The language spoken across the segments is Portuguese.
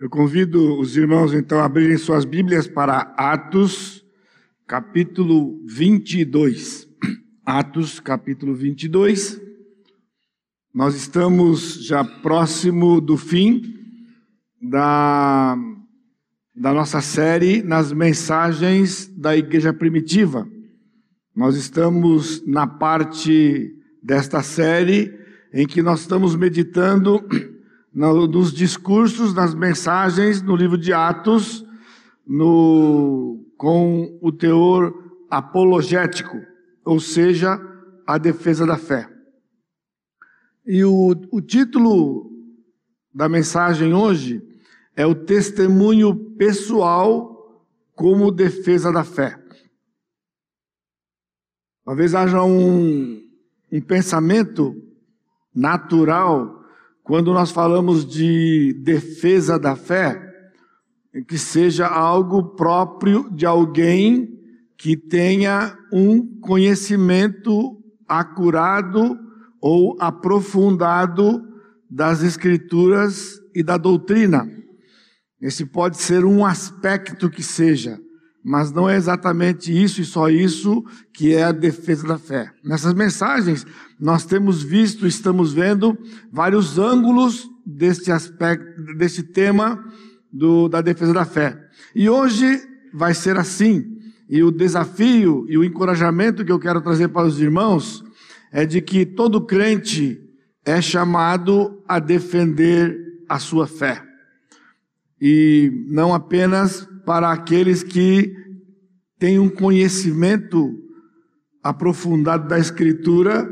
Eu convido os irmãos então a abrirem suas Bíblias para Atos, capítulo 22. Atos, capítulo 22. Nós estamos já próximo do fim da, da nossa série nas mensagens da igreja primitiva. Nós estamos na parte desta série em que nós estamos meditando nos discursos, nas mensagens, no livro de Atos, no, com o teor apologético, ou seja, a defesa da fé. E o, o título da mensagem hoje é o testemunho pessoal como defesa da fé. Talvez haja um, um pensamento natural quando nós falamos de defesa da fé, que seja algo próprio de alguém que tenha um conhecimento acurado ou aprofundado das Escrituras e da doutrina. Esse pode ser um aspecto que seja, mas não é exatamente isso e só isso que é a defesa da fé. Nessas mensagens, nós temos visto, estamos vendo vários ângulos deste aspecto, deste tema do, da defesa da fé. E hoje vai ser assim. E o desafio e o encorajamento que eu quero trazer para os irmãos é de que todo crente é chamado a defender a sua fé. E não apenas para aqueles que têm um conhecimento aprofundado da Escritura.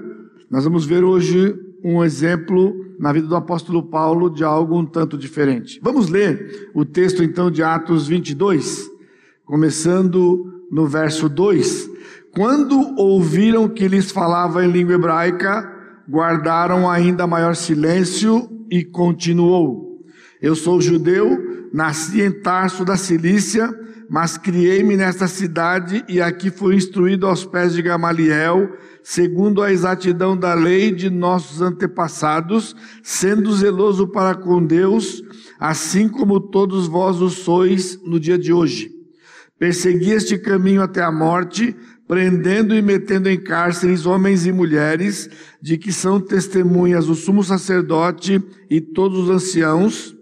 Nós vamos ver hoje um exemplo na vida do apóstolo Paulo de algo um tanto diferente. Vamos ler o texto então de Atos 22, começando no verso 2. Quando ouviram que lhes falava em língua hebraica, guardaram ainda maior silêncio e continuou. Eu sou judeu, Nasci em Tarso da Cilícia, mas criei-me nesta cidade e aqui fui instruído aos pés de Gamaliel, segundo a exatidão da lei de nossos antepassados, sendo zeloso para com Deus, assim como todos vós o sois no dia de hoje. Persegui este caminho até a morte, prendendo e metendo em cárceres homens e mulheres, de que são testemunhas o sumo sacerdote e todos os anciãos,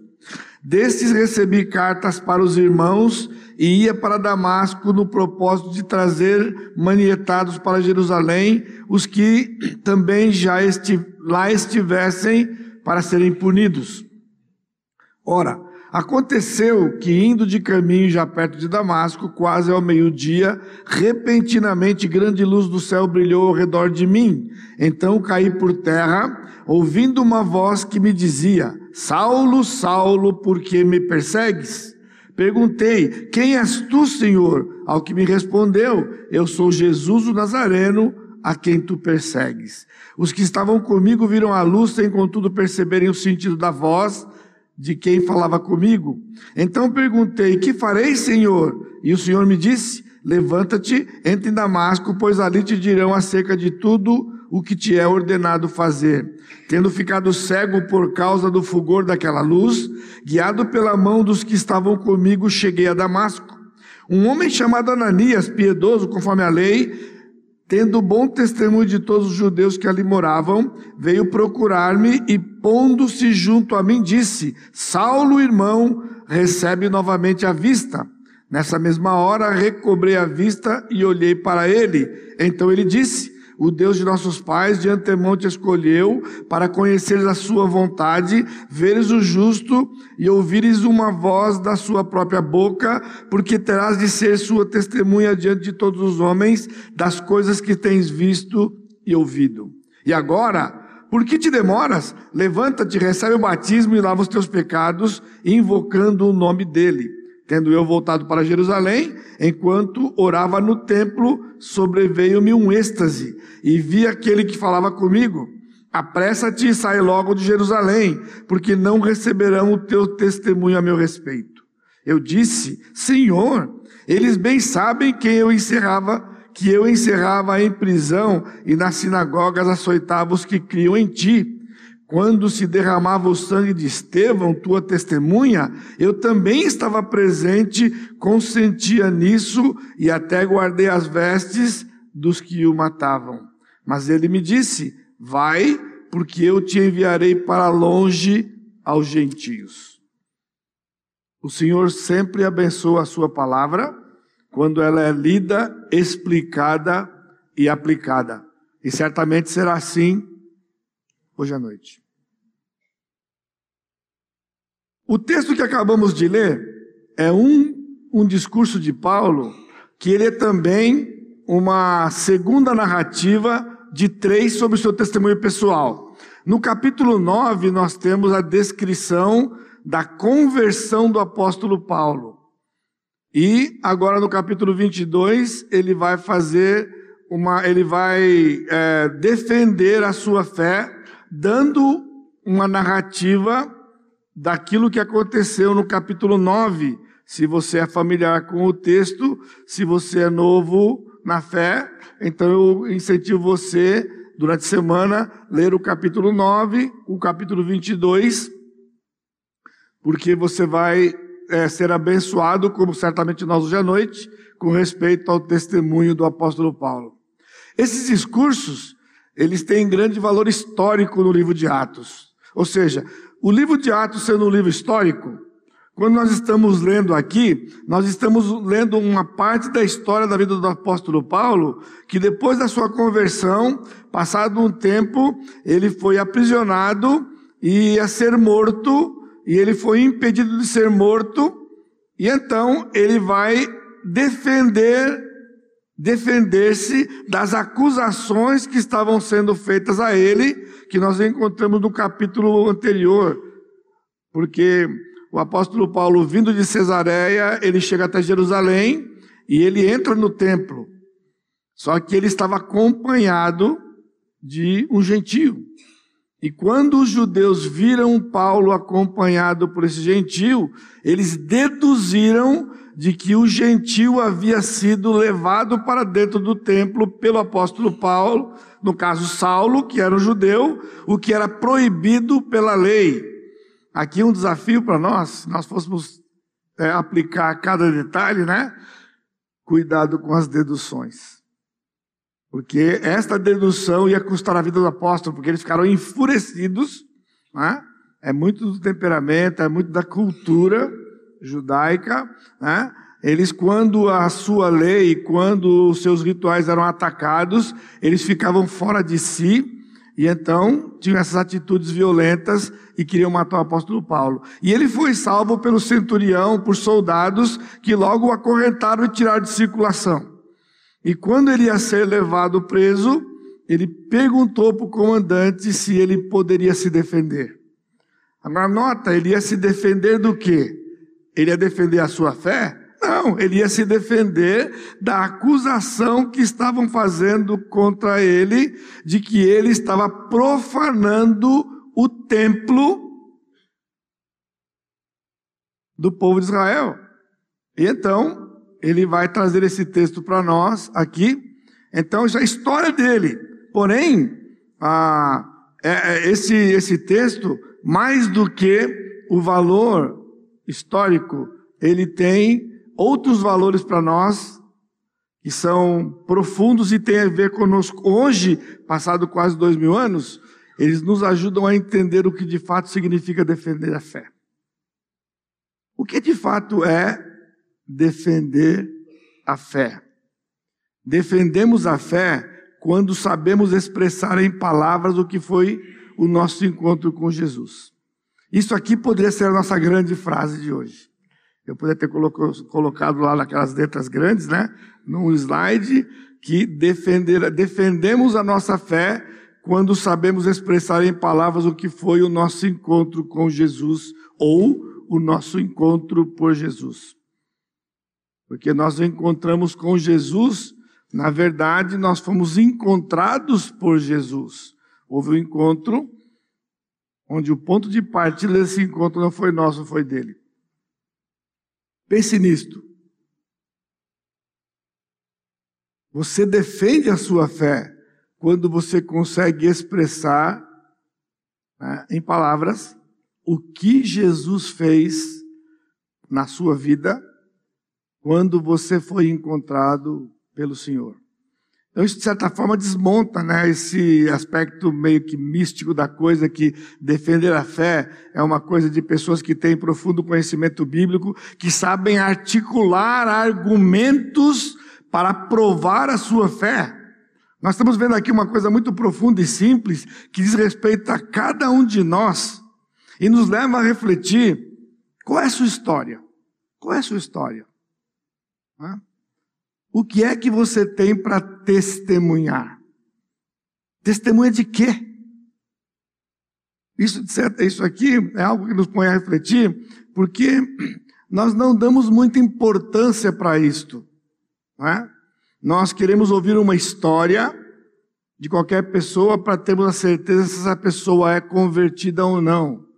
Destes recebi cartas para os irmãos e ia para Damasco no propósito de trazer manietados para Jerusalém os que também já lá estivessem para serem punidos. Ora, Aconteceu que, indo de caminho já perto de Damasco, quase ao meio-dia, repentinamente grande luz do céu brilhou ao redor de mim. Então caí por terra, ouvindo uma voz que me dizia: Saulo, Saulo, por que me persegues? Perguntei: Quem és tu, Senhor? Ao que me respondeu: Eu sou Jesus o Nazareno, a quem tu persegues. Os que estavam comigo viram a luz, sem contudo perceberem o sentido da voz de quem falava comigo. Então perguntei: Que farei, Senhor? E o Senhor me disse: Levanta-te, entre em Damasco, pois ali te dirão acerca de tudo o que te é ordenado fazer. Tendo ficado cego por causa do fulgor daquela luz, guiado pela mão dos que estavam comigo, cheguei a Damasco. Um homem chamado Ananias, piedoso conforme a lei, tendo bom testemunho de todos os judeus que ali moravam, veio procurar-me e, pondo-se junto a mim, disse: Saulo, irmão, recebe novamente a vista. Nessa mesma hora, recobrei a vista e olhei para ele. Então ele disse: o Deus de nossos pais de antemão te escolheu para conheceres a sua vontade, veres o justo e ouvires uma voz da sua própria boca, porque terás de ser sua testemunha diante de todos os homens das coisas que tens visto e ouvido. E agora, por que te demoras? Levanta-te, recebe o batismo e lava os teus pecados, invocando o nome dele. Tendo eu voltado para Jerusalém, enquanto orava no templo, sobreveio-me um êxtase, e vi aquele que falava comigo: Apressa-te e sai logo de Jerusalém, porque não receberão o teu testemunho a meu respeito. Eu disse: Senhor, eles bem sabem quem eu encerrava, que eu encerrava em prisão e nas sinagogas açoitava os que criam em ti. Quando se derramava o sangue de Estevão, tua testemunha, eu também estava presente, consentia nisso e até guardei as vestes dos que o matavam. Mas ele me disse: Vai, porque eu te enviarei para longe aos gentios. O Senhor sempre abençoa a sua palavra quando ela é lida, explicada e aplicada. E certamente será assim hoje à noite. O texto que acabamos de ler é um, um discurso de Paulo, que ele é também uma segunda narrativa de três sobre o seu testemunho pessoal. No capítulo 9, nós temos a descrição da conversão do apóstolo Paulo. E agora no capítulo 22, ele vai fazer uma, ele vai é, defender a sua fé, dando uma narrativa daquilo que aconteceu no capítulo 9. Se você é familiar com o texto, se você é novo na fé, então eu incentivo você, durante a semana, ler o capítulo 9, o capítulo 22, porque você vai é, ser abençoado, como certamente nós hoje à noite, com respeito ao testemunho do apóstolo Paulo. Esses discursos, eles têm grande valor histórico no livro de Atos. Ou seja, o livro de Atos sendo um livro histórico, quando nós estamos lendo aqui, nós estamos lendo uma parte da história da vida do apóstolo Paulo, que depois da sua conversão, passado um tempo, ele foi aprisionado e ia ser morto, e ele foi impedido de ser morto, e então ele vai defender defender-se das acusações que estavam sendo feitas a ele, que nós encontramos no capítulo anterior. Porque o apóstolo Paulo, vindo de Cesareia, ele chega até Jerusalém e ele entra no templo. Só que ele estava acompanhado de um gentio. E quando os judeus viram Paulo acompanhado por esse gentio, eles deduziram de que o gentio havia sido levado para dentro do templo pelo apóstolo Paulo, no caso Saulo, que era um judeu, o que era proibido pela lei. Aqui um desafio para nós, se nós fôssemos é, aplicar cada detalhe, né? Cuidado com as deduções. Porque esta dedução ia custar a vida do apóstolo, porque eles ficaram enfurecidos, né? É muito do temperamento, é muito da cultura judaica, né? Eles, quando a sua lei, quando os seus rituais eram atacados, eles ficavam fora de si e então tinham essas atitudes violentas e queriam matar o apóstolo Paulo. E ele foi salvo pelo centurião, por soldados que logo o acorrentaram e tiraram de circulação. E quando ele ia ser levado preso, ele perguntou para o comandante se ele poderia se defender. Agora nota, ele ia se defender do quê? Ele ia defender a sua fé? Não, ele ia se defender da acusação que estavam fazendo contra ele, de que ele estava profanando o templo do povo de Israel. E então, ele vai trazer esse texto para nós aqui. Então, já é a história dele. Porém, ah, é, esse, esse texto, mais do que o valor histórico, ele tem outros valores para nós que são profundos e têm a ver conosco. Hoje, passado quase dois mil anos, eles nos ajudam a entender o que de fato significa defender a fé. O que de fato é defender a fé? Defendemos a fé quando sabemos expressar em palavras o que foi o nosso encontro com Jesus. Isso aqui poderia ser a nossa grande frase de hoje. Eu poderia ter colocado lá naquelas letras grandes, né? Num slide, que defender, defendemos a nossa fé quando sabemos expressar em palavras o que foi o nosso encontro com Jesus ou o nosso encontro por Jesus. Porque nós encontramos com Jesus, na verdade, nós fomos encontrados por Jesus. Houve um encontro onde o ponto de partida desse encontro não foi nosso, foi dele. Pense nisto. Você defende a sua fé quando você consegue expressar Né? Em palavras, o que Jesus fez na sua vida quando você foi encontrado pelo Senhor. Então, isso, de certa forma, desmonta né, esse aspecto meio que místico da coisa, que defender a fé é uma coisa de pessoas que têm profundo conhecimento bíblico, que sabem articular argumentos para provar a sua fé. Nós estamos vendo aqui uma coisa muito profunda e simples, que diz respeito a cada um de nós, e nos leva a refletir qual é a sua história. Qual é a sua história? O que é que você tem para testemunhar? Testemunha de quê? Isso, isso aqui é algo que nos põe a refletir, porque nós não damos muita importância para isto. Não é? Nós queremos ouvir uma história de qualquer pessoa para termos a certeza se essa pessoa é convertida ou não.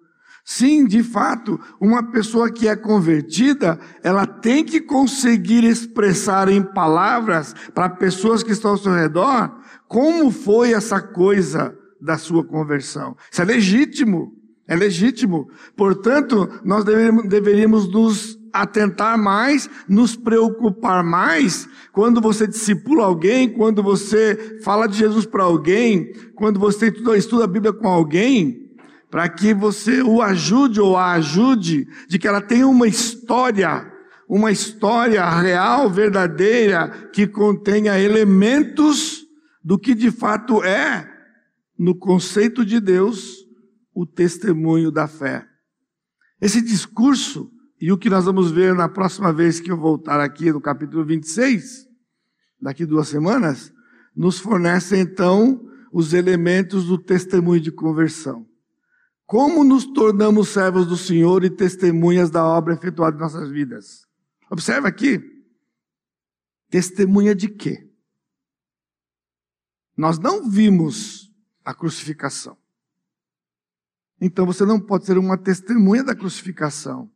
Sim, de fato, uma pessoa que é convertida, ela tem que conseguir expressar em palavras para pessoas que estão ao seu redor como foi essa coisa da sua conversão. Isso é legítimo, é legítimo. Portanto, nós deveríamos, deveríamos nos atentar mais, nos preocupar mais quando você discipula alguém, quando você fala de Jesus para alguém, quando você estuda, estuda a Bíblia com alguém, para que você o ajude ou a ajude, de que ela tenha uma história, uma história real, verdadeira, que contenha elementos do que de fato é, no conceito de Deus, o testemunho da fé. Esse discurso, e o que nós vamos ver na próxima vez que eu voltar aqui no capítulo 26, daqui duas semanas, nos fornece então os elementos do testemunho de conversão. Como nos tornamos servos do Senhor e testemunhas da obra efetuada em nossas vidas? Observa aqui. Testemunha de quê? Nós não vimos a crucificação. Então você não pode ser uma testemunha da crucificação.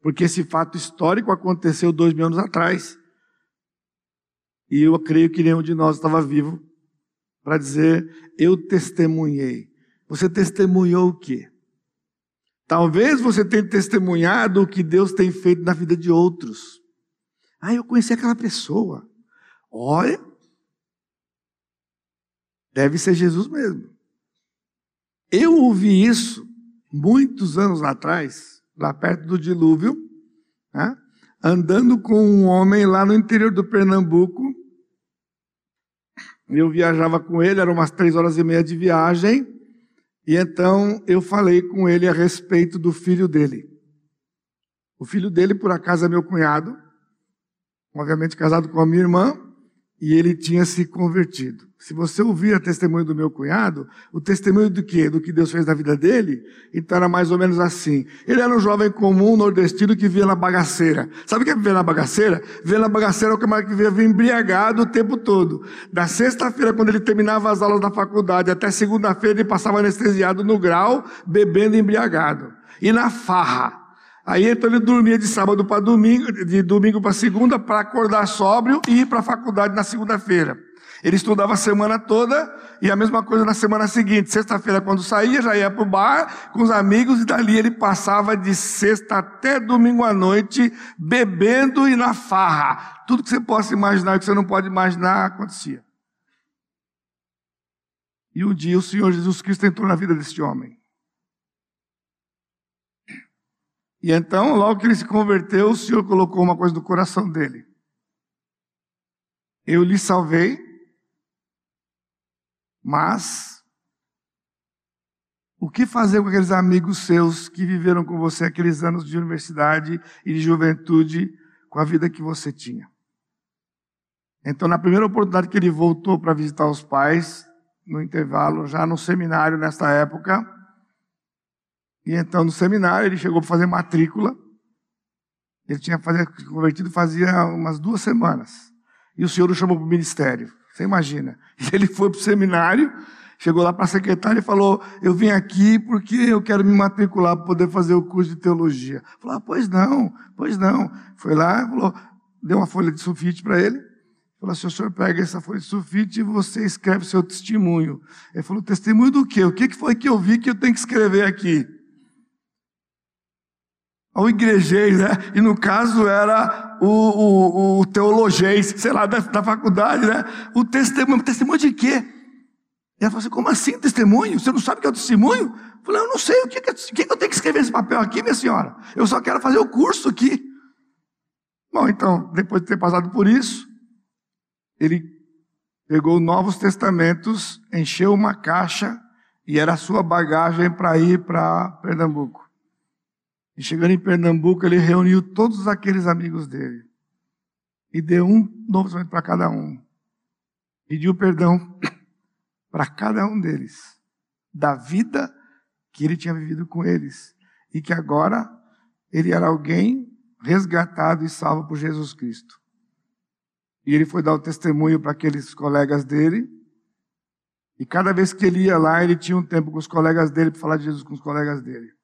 Porque esse fato histórico aconteceu dois mil anos atrás. E eu creio que nenhum de nós estava vivo para dizer, eu testemunhei. Você testemunhou o quê? Talvez você tenha testemunhado o que Deus tem feito na vida de outros. Ah, eu conheci aquela pessoa. Olha, deve ser Jesus mesmo. Eu ouvi isso muitos anos atrás, lá perto do dilúvio, né? andando com um homem lá no interior do Pernambuco. Eu viajava com ele, eram umas três horas e meia de viagem. E então eu falei com ele a respeito do filho dele. O filho dele, por acaso, é meu cunhado, obviamente casado com a minha irmã, e ele tinha se convertido. Se você ouvir a testemunho do meu cunhado, o testemunho do quê? Do que Deus fez na vida dele, então era mais ou menos assim. Ele era um jovem comum nordestino que via na bagaceira. Sabe o que é viver na bagaceira? Viver na bagaceira é o camarada que vivia embriagado o tempo todo. Da sexta-feira, quando ele terminava as aulas da faculdade, até segunda-feira ele passava anestesiado no grau, bebendo embriagado. E na farra. Aí então ele dormia de sábado para domingo, de domingo para segunda, para acordar sóbrio e ir para a faculdade na segunda-feira. Ele estudava a semana toda e a mesma coisa na semana seguinte. Sexta-feira, quando saía, já ia para o bar com os amigos e dali ele passava de sexta até domingo à noite bebendo e na farra. Tudo que você possa imaginar e que você não pode imaginar acontecia. E um dia o Senhor Jesus Cristo entrou na vida desse homem. E então, logo que ele se converteu, o Senhor colocou uma coisa no coração dele. Eu lhe salvei, mas o que fazer com aqueles amigos seus que viveram com você aqueles anos de universidade e de juventude com a vida que você tinha? Então, na primeira oportunidade que ele voltou para visitar os pais, no intervalo, já no seminário nesta época, e então, no seminário, ele chegou para fazer matrícula. Ele tinha fazer, convertido fazia umas duas semanas. E o senhor o chamou para o ministério. Você imagina. E ele foi para o seminário, chegou lá para a secretária e falou: Eu vim aqui porque eu quero me matricular para poder fazer o curso de teologia. Falou: ah, Pois não, pois não. Foi lá, falou, deu uma folha de sulfite para ele Falou assim: o senhor pega essa folha de sulfite e você escreve seu testemunho. Ele falou: testemunho do quê? O que foi que eu vi que eu tenho que escrever aqui? Ao igrejei, né? E no caso era o, o, o teologês, sei lá, da, da faculdade, né? O testemunho. Testemunho de quê? E ela falou assim: como assim testemunho? Você não sabe o que é o testemunho? Eu falei: eu não sei, o que, que, o que eu tenho que escrever nesse papel aqui, minha senhora? Eu só quero fazer o curso aqui. Bom, então, depois de ter passado por isso, ele pegou novos testamentos, encheu uma caixa e era a sua bagagem para ir para Pernambuco. E chegando em Pernambuco, ele reuniu todos aqueles amigos dele e deu um novo testamento para cada um. Pediu perdão para cada um deles da vida que ele tinha vivido com eles e que agora ele era alguém resgatado e salvo por Jesus Cristo. E ele foi dar o testemunho para aqueles colegas dele. E cada vez que ele ia lá, ele tinha um tempo com os colegas dele para falar de Jesus com os colegas dele.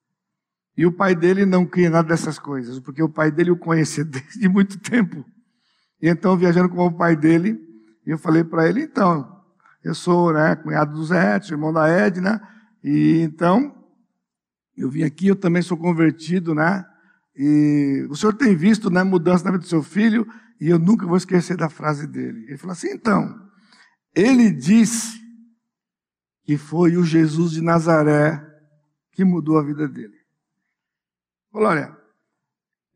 E o pai dele não cria nada dessas coisas, porque o pai dele o conhecia desde muito tempo. E então, viajando com o pai dele, eu falei para ele: então, eu sou né, cunhado do Zé, irmão da Edna, e então, eu vim aqui, eu também sou convertido, né? E o senhor tem visto né, mudança na vida do seu filho, e eu nunca vou esquecer da frase dele. Ele falou assim: então, ele disse que foi o Jesus de Nazaré que mudou a vida dele. Falou: olha,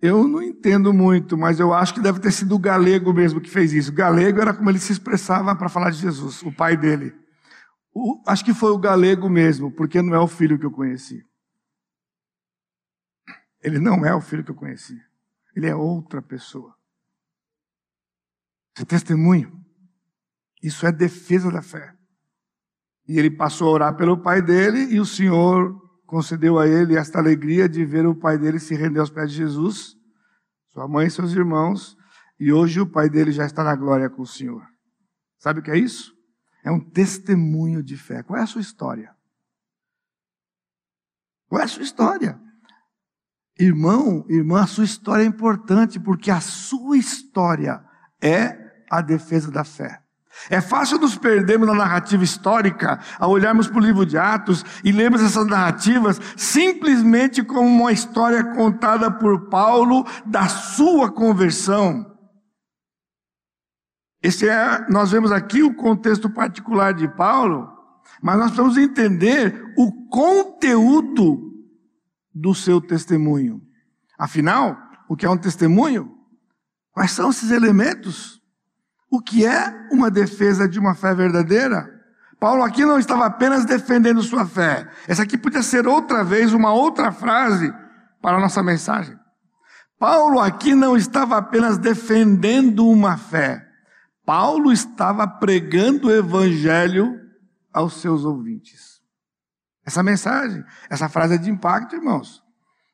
eu não entendo muito, mas eu acho que deve ter sido o galego mesmo que fez isso. O galego era como ele se expressava para falar de Jesus, o pai dele. O, acho que foi o galego mesmo, porque não é o filho que eu conheci. Ele não é o filho que eu conheci. Ele é outra pessoa. Isso é testemunho. Isso é defesa da fé. E ele passou a orar pelo pai dele e o Senhor concedeu a ele esta alegria de ver o pai dele se render aos pés de Jesus, sua mãe e seus irmãos, e hoje o pai dele já está na glória com o Senhor. Sabe o que é isso? É um testemunho de fé. Qual é a sua história? Qual é a sua história? Irmão, irmã, a sua história é importante porque a sua história é a defesa da fé. É fácil nos perdermos na narrativa histórica, ao olharmos para o livro de Atos e lermos essas narrativas simplesmente como uma história contada por Paulo da sua conversão. Esse é, nós vemos aqui o contexto particular de Paulo, mas nós precisamos entender o conteúdo do seu testemunho. Afinal, o que é um testemunho? Quais são esses elementos? O que é uma defesa de uma fé verdadeira? Paulo aqui não estava apenas defendendo sua fé. Essa aqui podia ser outra vez uma outra frase para a nossa mensagem. Paulo aqui não estava apenas defendendo uma fé. Paulo estava pregando o evangelho aos seus ouvintes. Essa mensagem, essa frase é de impacto, irmãos.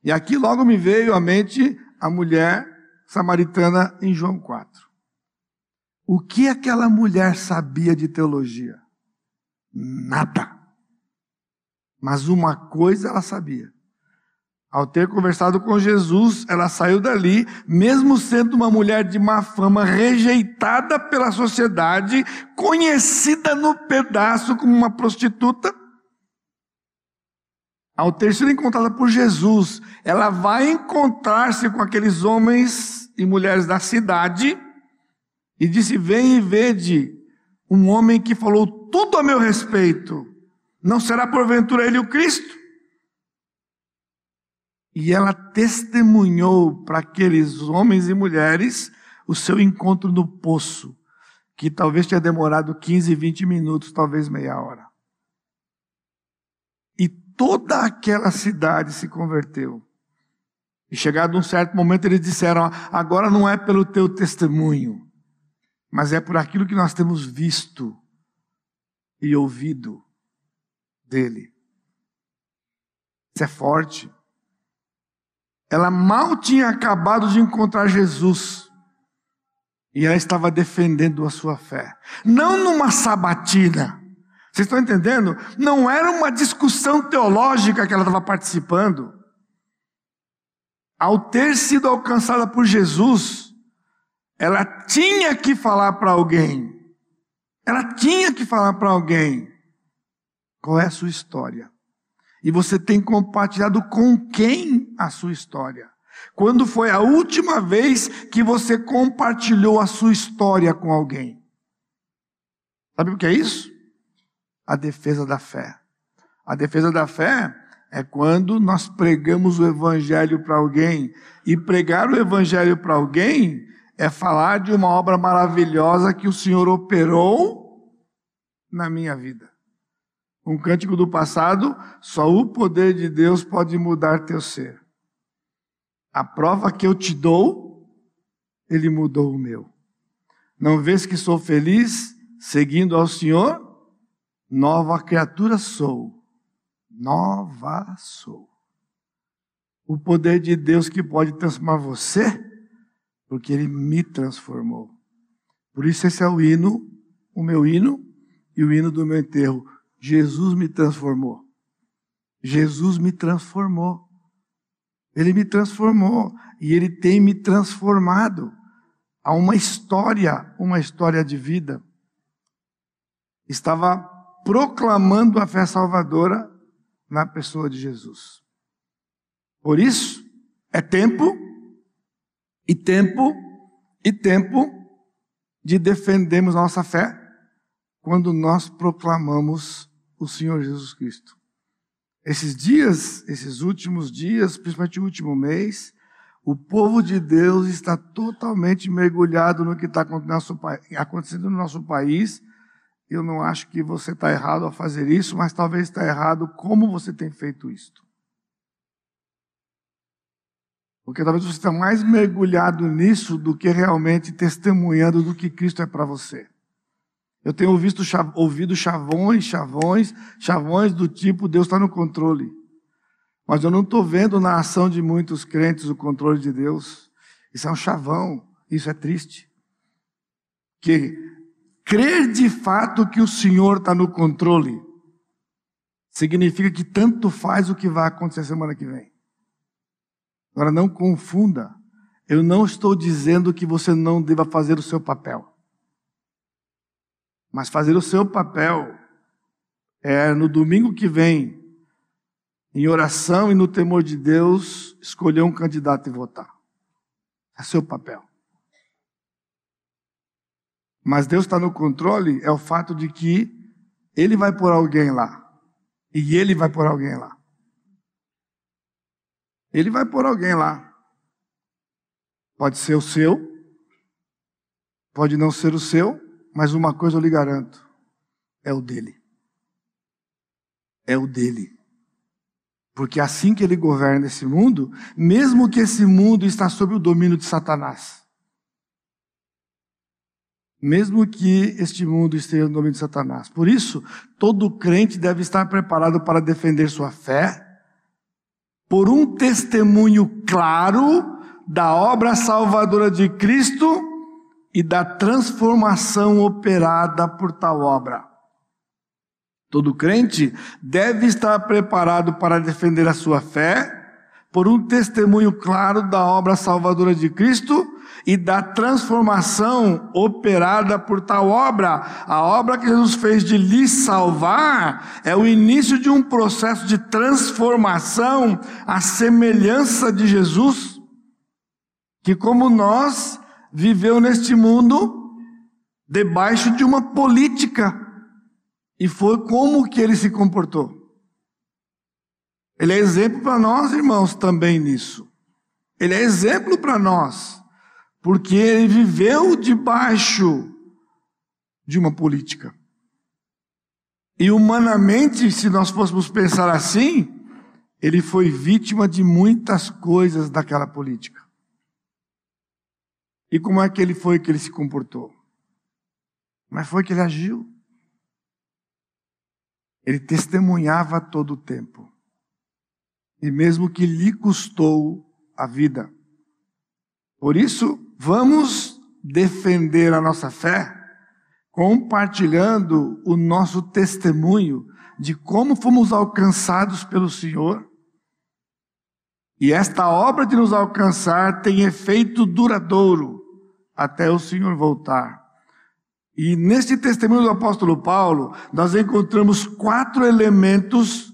E aqui logo me veio à mente a mulher samaritana em João 4. O que aquela mulher sabia de teologia? Nada. Mas uma coisa ela sabia. Ao ter conversado com Jesus, ela saiu dali, mesmo sendo uma mulher de má fama, rejeitada pela sociedade, conhecida no pedaço como uma prostituta. Ao ter sido encontrada por Jesus, ela vai encontrar-se com aqueles homens e mulheres da cidade e disse: Vem e vede um homem que falou tudo a meu respeito. Não será porventura ele o Cristo? E ela testemunhou para aqueles homens e mulheres o seu encontro no poço, que talvez tenha demorado 15, 20 minutos, talvez meia hora. E toda aquela cidade se converteu. E chegado um certo momento, eles disseram: Agora não é pelo teu testemunho, mas é por aquilo que nós temos visto e ouvido dele. Isso é forte. Ela mal tinha acabado de encontrar Jesus. E ela estava defendendo a sua fé. Não numa sabatina. Vocês estão entendendo? Não era uma discussão teológica que ela estava participando. Ao ter sido alcançada por Jesus, ela tinha que falar para alguém. Ela tinha que falar para alguém qual é a sua história. E você tem compartilhado com quem a sua história? Quando foi a última vez que você compartilhou a sua história com alguém? Sabe o que é isso? A defesa da fé. A defesa da fé é quando nós pregamos o evangelho para alguém. E pregar o evangelho para alguém é falar de uma obra maravilhosa que o Senhor operou na minha vida. Um cântico do passado, só o poder de Deus pode mudar teu ser. A prova que eu te dou, ele mudou o meu. Não vês que sou feliz seguindo ao Senhor? Nova criatura sou. Nova sou. O poder de Deus que pode transformar você, porque ele me transformou. Por isso esse é o hino, o meu hino e o hino do meu enterro. Jesus me transformou. Jesus me transformou. Ele me transformou e ele tem me transformado. Há uma história, uma história de vida. Estava proclamando a fé salvadora na pessoa de Jesus. Por isso, é tempo e tempo e tempo de defendermos nossa fé quando nós proclamamos o Senhor Jesus Cristo. Esses dias, esses últimos dias, principalmente o último mês, o povo de Deus está totalmente mergulhado no que está acontecendo no nosso país. Eu não acho que você está errado a fazer isso, mas talvez está errado como você tem feito isto. Porque talvez você está mais mergulhado nisso do que realmente testemunhando do que Cristo é para você. Eu tenho visto, ouvido chavões, chavões, chavões do tipo Deus está no controle. Mas eu não estou vendo na ação de muitos crentes o controle de Deus. Isso é um chavão, isso é triste. Que crer de fato que o Senhor está no controle significa que tanto faz o que vai acontecer semana que vem. Agora não confunda. Eu não estou dizendo que você não deva fazer o seu papel. Mas fazer o seu papel é no domingo que vem, em oração e no temor de Deus, escolher um candidato e votar. É seu papel. Mas Deus está no controle, é o fato de que Ele vai pôr alguém lá. E Ele vai pôr alguém lá. Ele vai pôr alguém lá. Pode ser o seu, pode não ser o seu, mas uma coisa eu lhe garanto: é o dele. É o dele. Porque assim que ele governa esse mundo, mesmo que esse mundo está sob o domínio de Satanás, mesmo que este mundo esteja no domínio de Satanás. Por isso, todo crente deve estar preparado para defender sua fé, por um testemunho claro da obra salvadora de Cristo e da transformação operada por tal obra. Todo crente deve estar preparado para defender a sua fé por um testemunho claro da obra salvadora de Cristo e da transformação operada por tal obra. A obra que Jesus fez de lhe salvar é o início de um processo de transformação à semelhança de Jesus, que como nós viveu neste mundo debaixo de uma política. E foi como que ele se comportou. Ele é exemplo para nós, irmãos, também nisso. Ele é exemplo para nós, porque ele viveu debaixo de uma política. E humanamente, se nós fôssemos pensar assim, ele foi vítima de muitas coisas daquela política. E como é que ele foi que ele se comportou? Mas foi que ele agiu. Ele testemunhava todo o tempo. E mesmo que lhe custou a vida. Por isso, vamos defender a nossa fé compartilhando o nosso testemunho de como fomos alcançados pelo Senhor e esta obra de nos alcançar tem efeito duradouro até o Senhor voltar. E neste testemunho do apóstolo Paulo, nós encontramos quatro elementos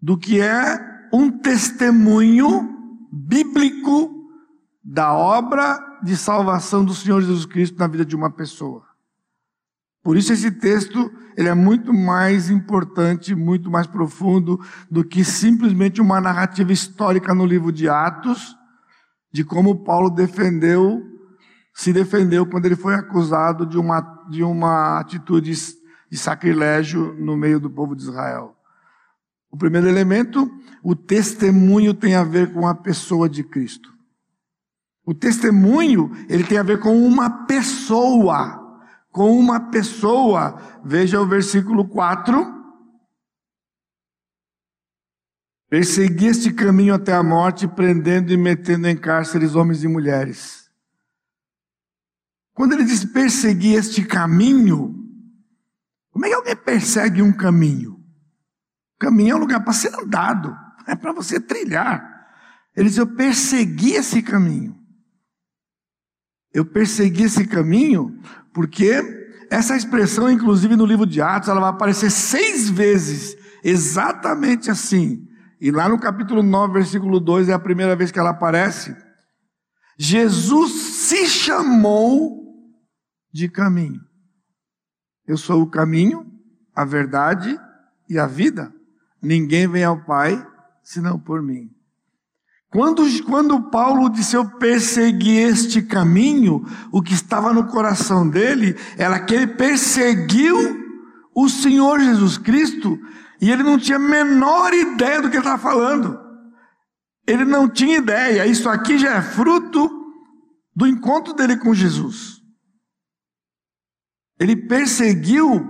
do que é um testemunho bíblico da obra de salvação do Senhor Jesus Cristo na vida de uma pessoa. Por isso esse texto, ele é muito mais importante, muito mais profundo do que simplesmente uma narrativa histórica no livro de Atos, de como Paulo defendeu, se defendeu quando ele foi acusado de uma, de uma atitude de sacrilégio no meio do povo de Israel. O primeiro elemento, o testemunho tem a ver com a pessoa de Cristo. O testemunho, ele tem a ver com uma pessoa. Com uma pessoa. Veja o versículo 4. Persegui este caminho até a morte, prendendo e metendo em cárceres homens e mulheres. Quando ele diz perseguir este caminho, como é que alguém persegue um caminho? Caminho é um lugar para ser andado, é para você trilhar. Ele diz: Eu persegui esse caminho. Eu persegui esse caminho porque essa expressão, inclusive no livro de Atos, ela vai aparecer seis vezes, exatamente assim. E lá no capítulo 9, versículo 2, é a primeira vez que ela aparece. Jesus se chamou de caminho. Eu sou o caminho, a verdade e a vida. Ninguém vem ao Pai senão por mim. Quando, quando Paulo disse eu persegui este caminho, o que estava no coração dele era que ele perseguiu o Senhor Jesus Cristo e ele não tinha a menor ideia do que ele estava falando. Ele não tinha ideia. Isso aqui já é fruto do encontro dele com Jesus. Ele perseguiu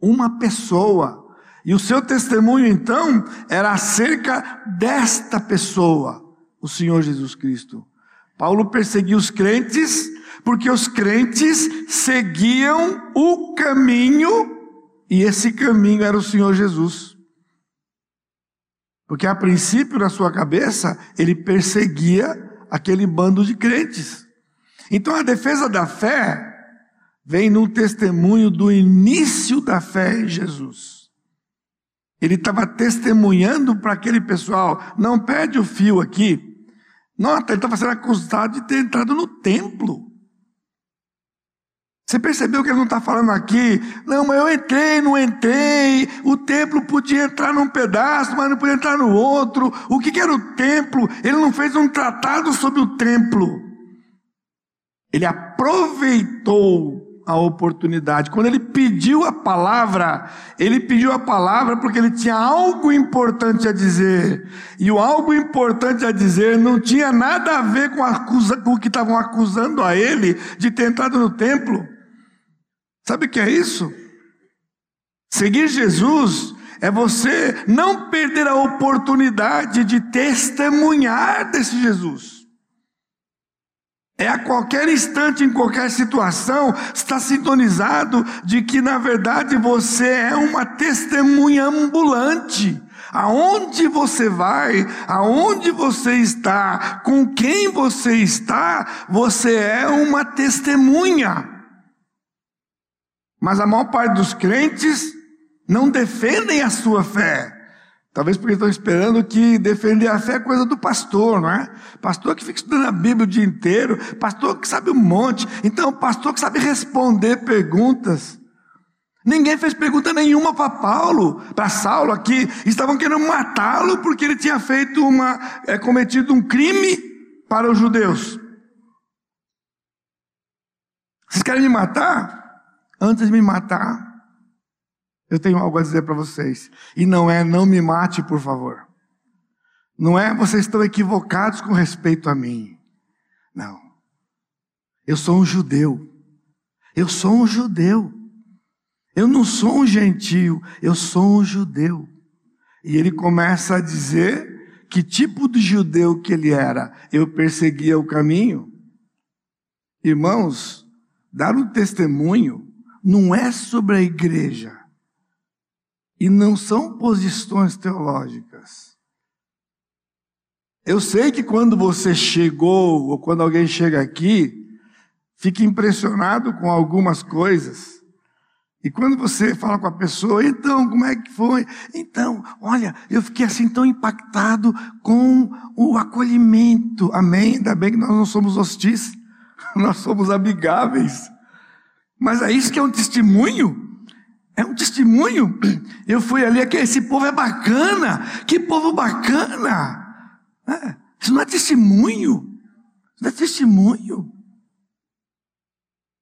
uma pessoa. E o seu testemunho, então, era acerca desta pessoa, o Senhor Jesus Cristo. Paulo perseguiu os crentes, porque os crentes seguiam o caminho, e esse caminho era o Senhor Jesus. Porque a princípio, na sua cabeça, ele perseguia aquele bando de crentes. Então a defesa da fé vem no testemunho do início da fé em Jesus. Ele estava testemunhando para aquele pessoal, não perde o fio aqui. Nota, ele estava sendo acusado de ter entrado no templo. Você percebeu que ele não está falando aqui? Não, mas eu entrei, não entrei. O templo podia entrar num pedaço, mas não podia entrar no outro. O que, que era o templo? Ele não fez um tratado sobre o templo. Ele aproveitou a oportunidade. Quando ele pediu a palavra, ele pediu a palavra porque ele tinha algo importante a dizer. E o algo importante a dizer não tinha nada a ver com, acusa, com o que estavam acusando a ele de ter entrado no templo. Sabe o que é isso? Seguir Jesus é você não perder a oportunidade de testemunhar desse Jesus. É a qualquer instante, em qualquer situação, está sintonizado de que, na verdade, você é uma testemunha ambulante. Aonde você vai, aonde você está, com quem você está, você é uma testemunha. Mas a maior parte dos crentes não defendem a sua fé. Talvez porque estão esperando que defender a fé é coisa do pastor, não é? Pastor que fica estudando a Bíblia o dia inteiro, pastor que sabe um monte, então pastor que sabe responder perguntas. Ninguém fez pergunta nenhuma para Paulo, para Saulo aqui. Estavam querendo matá-lo porque ele tinha feito uma, é, cometido um crime para os judeus. Vocês querem me matar? Antes de me matar, eu tenho algo a dizer para vocês. E não é, não me mate, por favor. Não é, vocês estão equivocados com respeito a mim. Não. Eu sou um judeu. Eu sou um judeu. Eu não sou um gentio, eu sou um judeu. E ele começa a dizer que tipo de judeu que ele era. Eu perseguia o caminho. Irmãos, dar um testemunho não é sobre a igreja. E não são posições teológicas. Eu sei que quando você chegou, ou quando alguém chega aqui, fica impressionado com algumas coisas. E quando você fala com a pessoa, então, como é que foi? Então, olha, eu fiquei assim tão impactado com o acolhimento. Amém? Ainda bem que nós não somos hostis, nós somos amigáveis. Mas é isso que é um testemunho? É um testemunho. Eu fui ali, esse povo é bacana, que povo bacana. É, isso não é testemunho. Isso não é testemunho.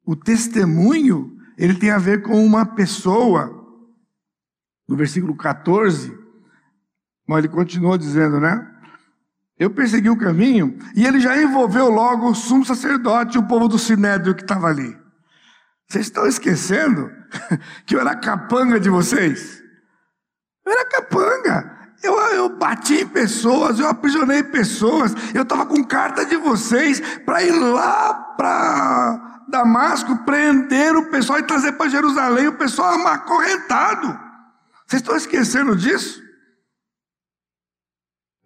O testemunho ele tem a ver com uma pessoa. No versículo 14, mas ele continua dizendo, né? Eu persegui o caminho e ele já envolveu logo o sumo sacerdote e o povo do sinédrio que estava ali. Vocês estão esquecendo que eu era capanga de vocês? Eu era capanga. Eu, eu bati em pessoas, eu aprisionei pessoas, eu estava com carta de vocês para ir lá para Damasco prender o pessoal e trazer para Jerusalém o pessoal acorrentado. Vocês estão esquecendo disso?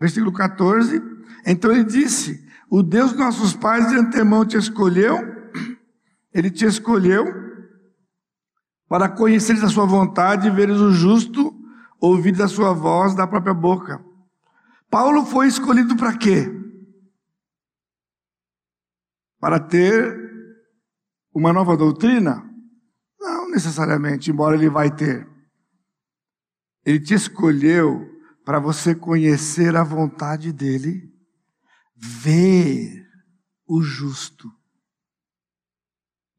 Versículo 14. Então ele disse: O Deus dos nossos pais de antemão te escolheu, ele te escolheu para conheceres a sua vontade e veres o justo, ouvires a sua voz da própria boca. Paulo foi escolhido para quê? Para ter uma nova doutrina? Não necessariamente, embora ele vai ter. Ele te escolheu para você conhecer a vontade dele, ver o justo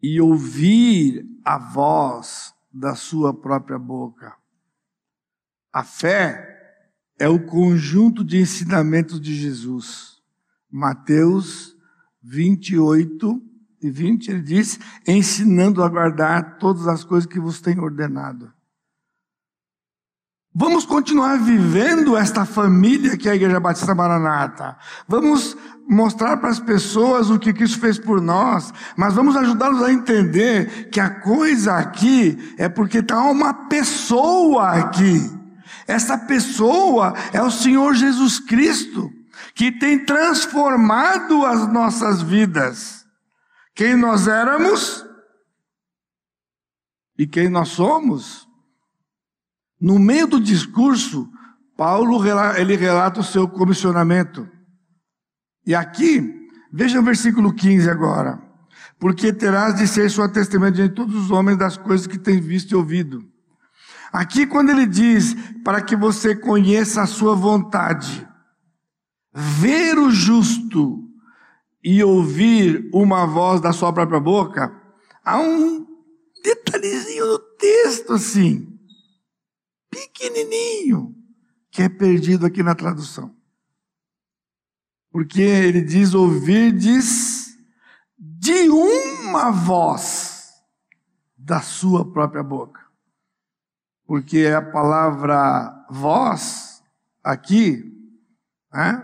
e ouvir a voz da sua própria boca. A fé é o conjunto de ensinamentos de Jesus. Mateus 28, e 20, ele diz: ensinando a guardar todas as coisas que vos tenho ordenado. Vamos continuar vivendo esta família que é a Igreja Batista Maranata. Vamos mostrar para as pessoas o que Cristo fez por nós, mas vamos ajudá-los a entender que a coisa aqui é porque está uma pessoa aqui. Essa pessoa é o Senhor Jesus Cristo, que tem transformado as nossas vidas quem nós éramos e quem nós somos. No meio do discurso, Paulo ele relata o seu comissionamento. E aqui, veja o versículo 15 agora. Porque terás de ser sua testemunha de todos os homens das coisas que tens visto e ouvido. Aqui, quando ele diz para que você conheça a sua vontade, ver o justo e ouvir uma voz da sua própria boca, há um detalhezinho no texto assim, pequenininho, que é perdido aqui na tradução. Porque ele diz ouvir, diz de uma voz da sua própria boca. Porque a palavra voz aqui, né?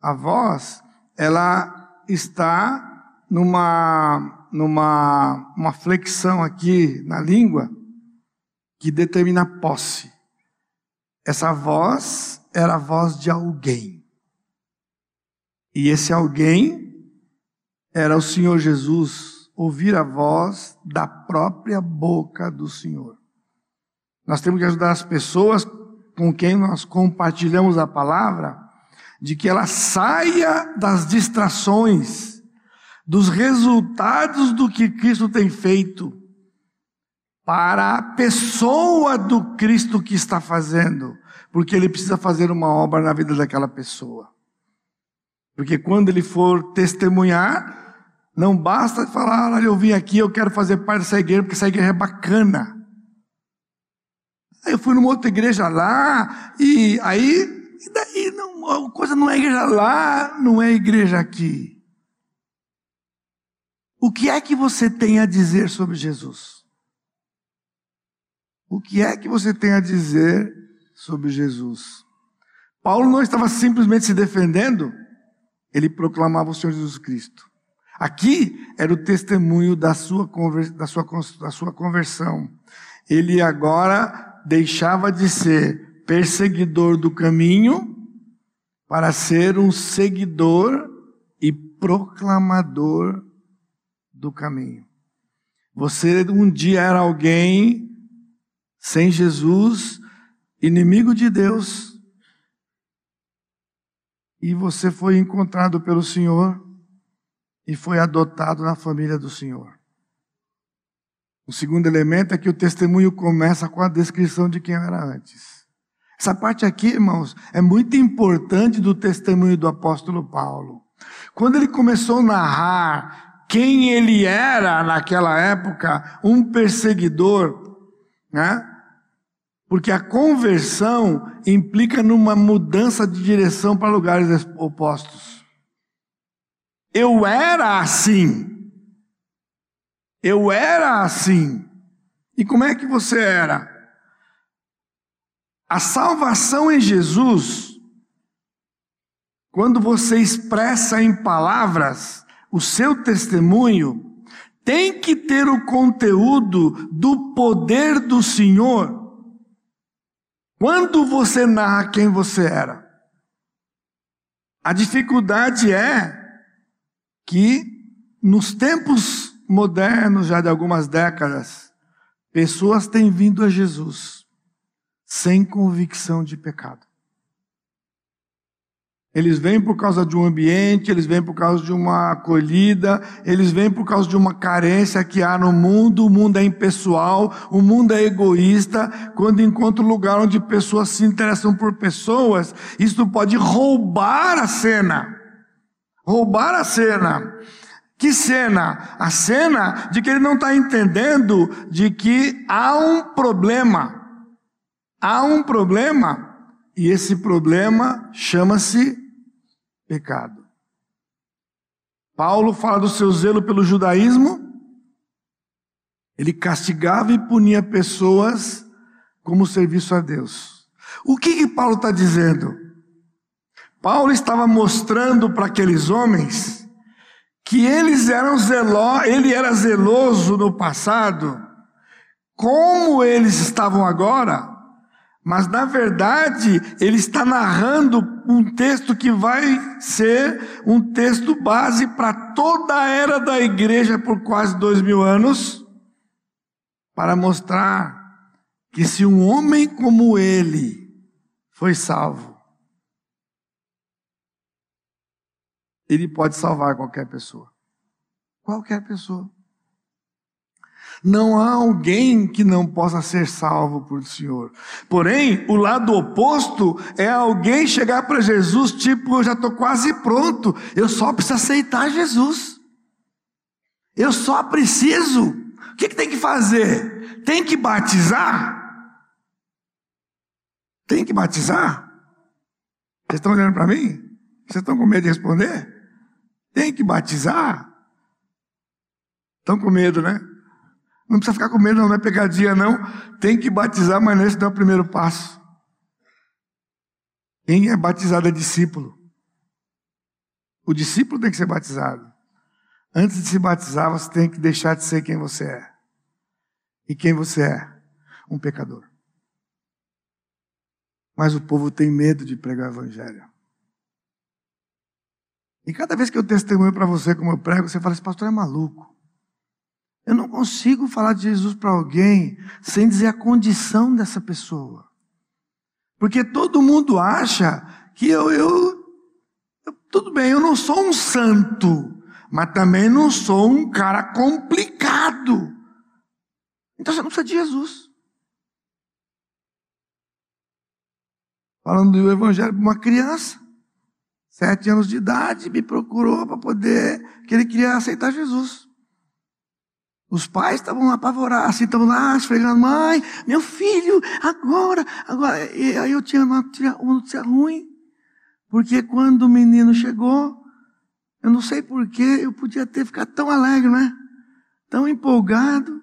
a voz, ela está numa, numa uma flexão aqui na língua que determina posse. Essa voz era a voz de alguém. E esse alguém era o Senhor Jesus, ouvir a voz da própria boca do Senhor. Nós temos que ajudar as pessoas com quem nós compartilhamos a palavra de que ela saia das distrações, dos resultados do que Cristo tem feito, para a pessoa do Cristo que está fazendo, porque ele precisa fazer uma obra na vida daquela pessoa. Porque quando ele for testemunhar, não basta falar, olha, eu vim aqui, eu quero fazer parte dessa igreja, porque essa igreja é bacana. Aí eu fui numa outra igreja lá, e aí e daí não, a coisa não é igreja lá, não é igreja aqui. O que é que você tem a dizer sobre Jesus? O que é que você tem a dizer sobre Jesus? Paulo não estava simplesmente se defendendo, ele proclamava o Senhor Jesus Cristo. Aqui era o testemunho da sua, da sua, da sua conversão. Ele agora deixava de ser perseguidor do caminho para ser um seguidor e proclamador do caminho. Você um dia era alguém sem Jesus, inimigo de Deus, e você foi encontrado pelo Senhor e foi adotado na família do Senhor. O segundo elemento é que o testemunho começa com a descrição de quem era antes. Essa parte aqui, irmãos, é muito importante do testemunho do apóstolo Paulo. Quando ele começou a narrar quem ele era naquela época, um perseguidor, né? Porque a conversão implica numa mudança de direção para lugares opostos. Eu era assim. Eu era assim. E como é que você era? A salvação em Jesus, quando você expressa em palavras o seu testemunho, tem que ter o conteúdo do poder do Senhor. Quando você narra quem você era, a dificuldade é que nos tempos modernos, já de algumas décadas, pessoas têm vindo a Jesus sem convicção de pecado. Eles vêm por causa de um ambiente, eles vêm por causa de uma acolhida, eles vêm por causa de uma carência que há no mundo. O mundo é impessoal, o mundo é egoísta. Quando encontra lugar onde pessoas se interessam por pessoas, isso pode roubar a cena. Roubar a cena. Que cena? A cena de que ele não está entendendo de que há um problema. Há um problema, e esse problema chama-se pecado. Paulo fala do seu zelo pelo judaísmo. Ele castigava e punia pessoas como serviço a Deus. O que, que Paulo está dizendo? Paulo estava mostrando para aqueles homens que eles eram zeló, ele era zeloso no passado, como eles estavam agora, mas na verdade ele está narrando um texto que vai ser um texto base para toda a era da igreja por quase dois mil anos, para mostrar que se um homem como ele foi salvo, ele pode salvar qualquer pessoa. Qualquer pessoa. Não há alguém que não possa ser salvo por Senhor. Porém, o lado oposto é alguém chegar para Jesus, tipo, eu já estou quase pronto, eu só preciso aceitar Jesus. Eu só preciso. O que, que tem que fazer? Tem que batizar? Tem que batizar? Vocês estão olhando para mim? Vocês estão com medo de responder? Tem que batizar? Estão com medo, né? Não precisa ficar com medo, não, não é pegadinha, não. Tem que batizar, mas esse não é o primeiro passo. Quem é batizado é discípulo. O discípulo tem que ser batizado. Antes de se batizar, você tem que deixar de ser quem você é. E quem você é? Um pecador. Mas o povo tem medo de pregar o evangelho. E cada vez que eu testemunho para você como eu prego, você fala: esse pastor é maluco. Consigo falar de Jesus para alguém sem dizer a condição dessa pessoa. Porque todo mundo acha que eu, eu, eu, tudo bem, eu não sou um santo, mas também não sou um cara complicado. Então você não precisa de Jesus. Falando do evangelho para uma criança sete anos de idade, me procurou para poder, que ele queria aceitar Jesus. Os pais estavam apavorados, assim, estavam lá esfregando, mãe, meu filho, agora, agora. E aí eu tinha uma notícia, uma notícia ruim, porque quando o menino chegou, eu não sei porquê, eu podia ter ficado tão alegre, né? Tão empolgado,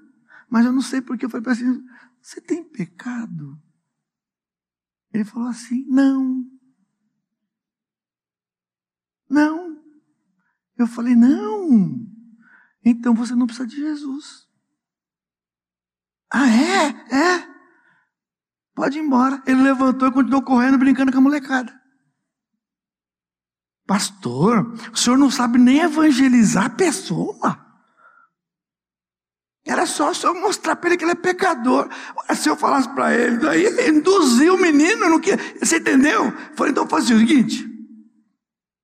mas eu não sei porquê. Eu falei para ele assim: você tem pecado? Ele falou assim: não. Não. Eu falei: Não. Então você não precisa de Jesus. Ah, é? É? Pode ir embora. Ele levantou e continuou correndo, brincando com a molecada. Pastor, o senhor não sabe nem evangelizar a pessoa. Era só, só mostrar para ele que ele é pecador. Se eu falasse para ele, daí induziu o menino, não quer. Você entendeu? Falei, então faz o seguinte: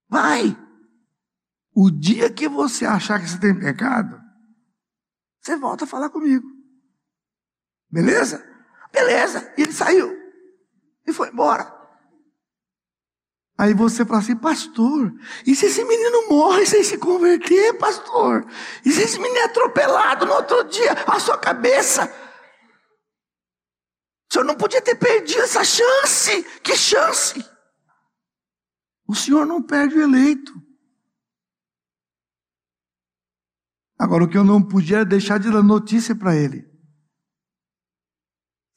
vai. O dia que você achar que você tem pecado, você volta a falar comigo. Beleza? Beleza. E ele saiu. E foi embora. Aí você fala assim, pastor, e se esse menino morre sem se converter, pastor? E se esse menino é atropelado no outro dia, a sua cabeça? O senhor não podia ter perdido essa chance. Que chance? O senhor não perde o eleito. Agora, o que eu não podia era deixar de dar notícia para ele.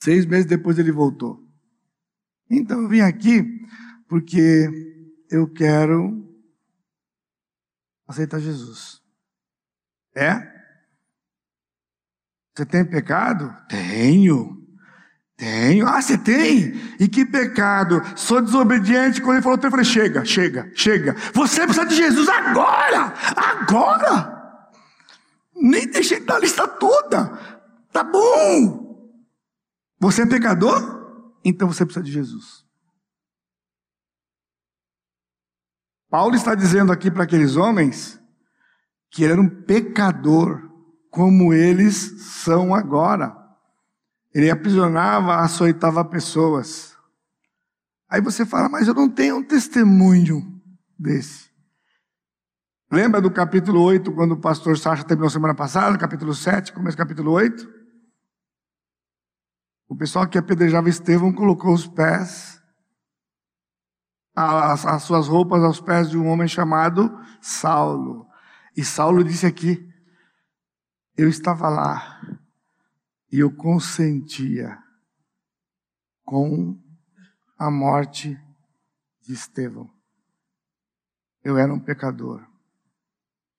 Seis meses depois ele voltou. Então eu vim aqui porque eu quero aceitar Jesus. É? Você tem pecado? Tenho. Tenho. Ah, você tem? E que pecado? Sou desobediente. Quando ele falou, eu falei: chega, chega, chega. Você precisa de Jesus agora! Agora! Nem deixei da lista toda. Tá bom. Você é pecador? Então você precisa de Jesus. Paulo está dizendo aqui para aqueles homens que ele era um pecador, como eles são agora. Ele aprisionava, açoitava pessoas. Aí você fala, mas eu não tenho um testemunho desse. Lembra do capítulo 8, quando o pastor Sacha terminou semana passada, capítulo 7, começo capítulo 8? O pessoal que apedrejava Estevão colocou os pés as, as suas roupas aos pés de um homem chamado Saulo. E Saulo disse aqui: Eu estava lá e eu consentia com a morte de Estevão. Eu era um pecador.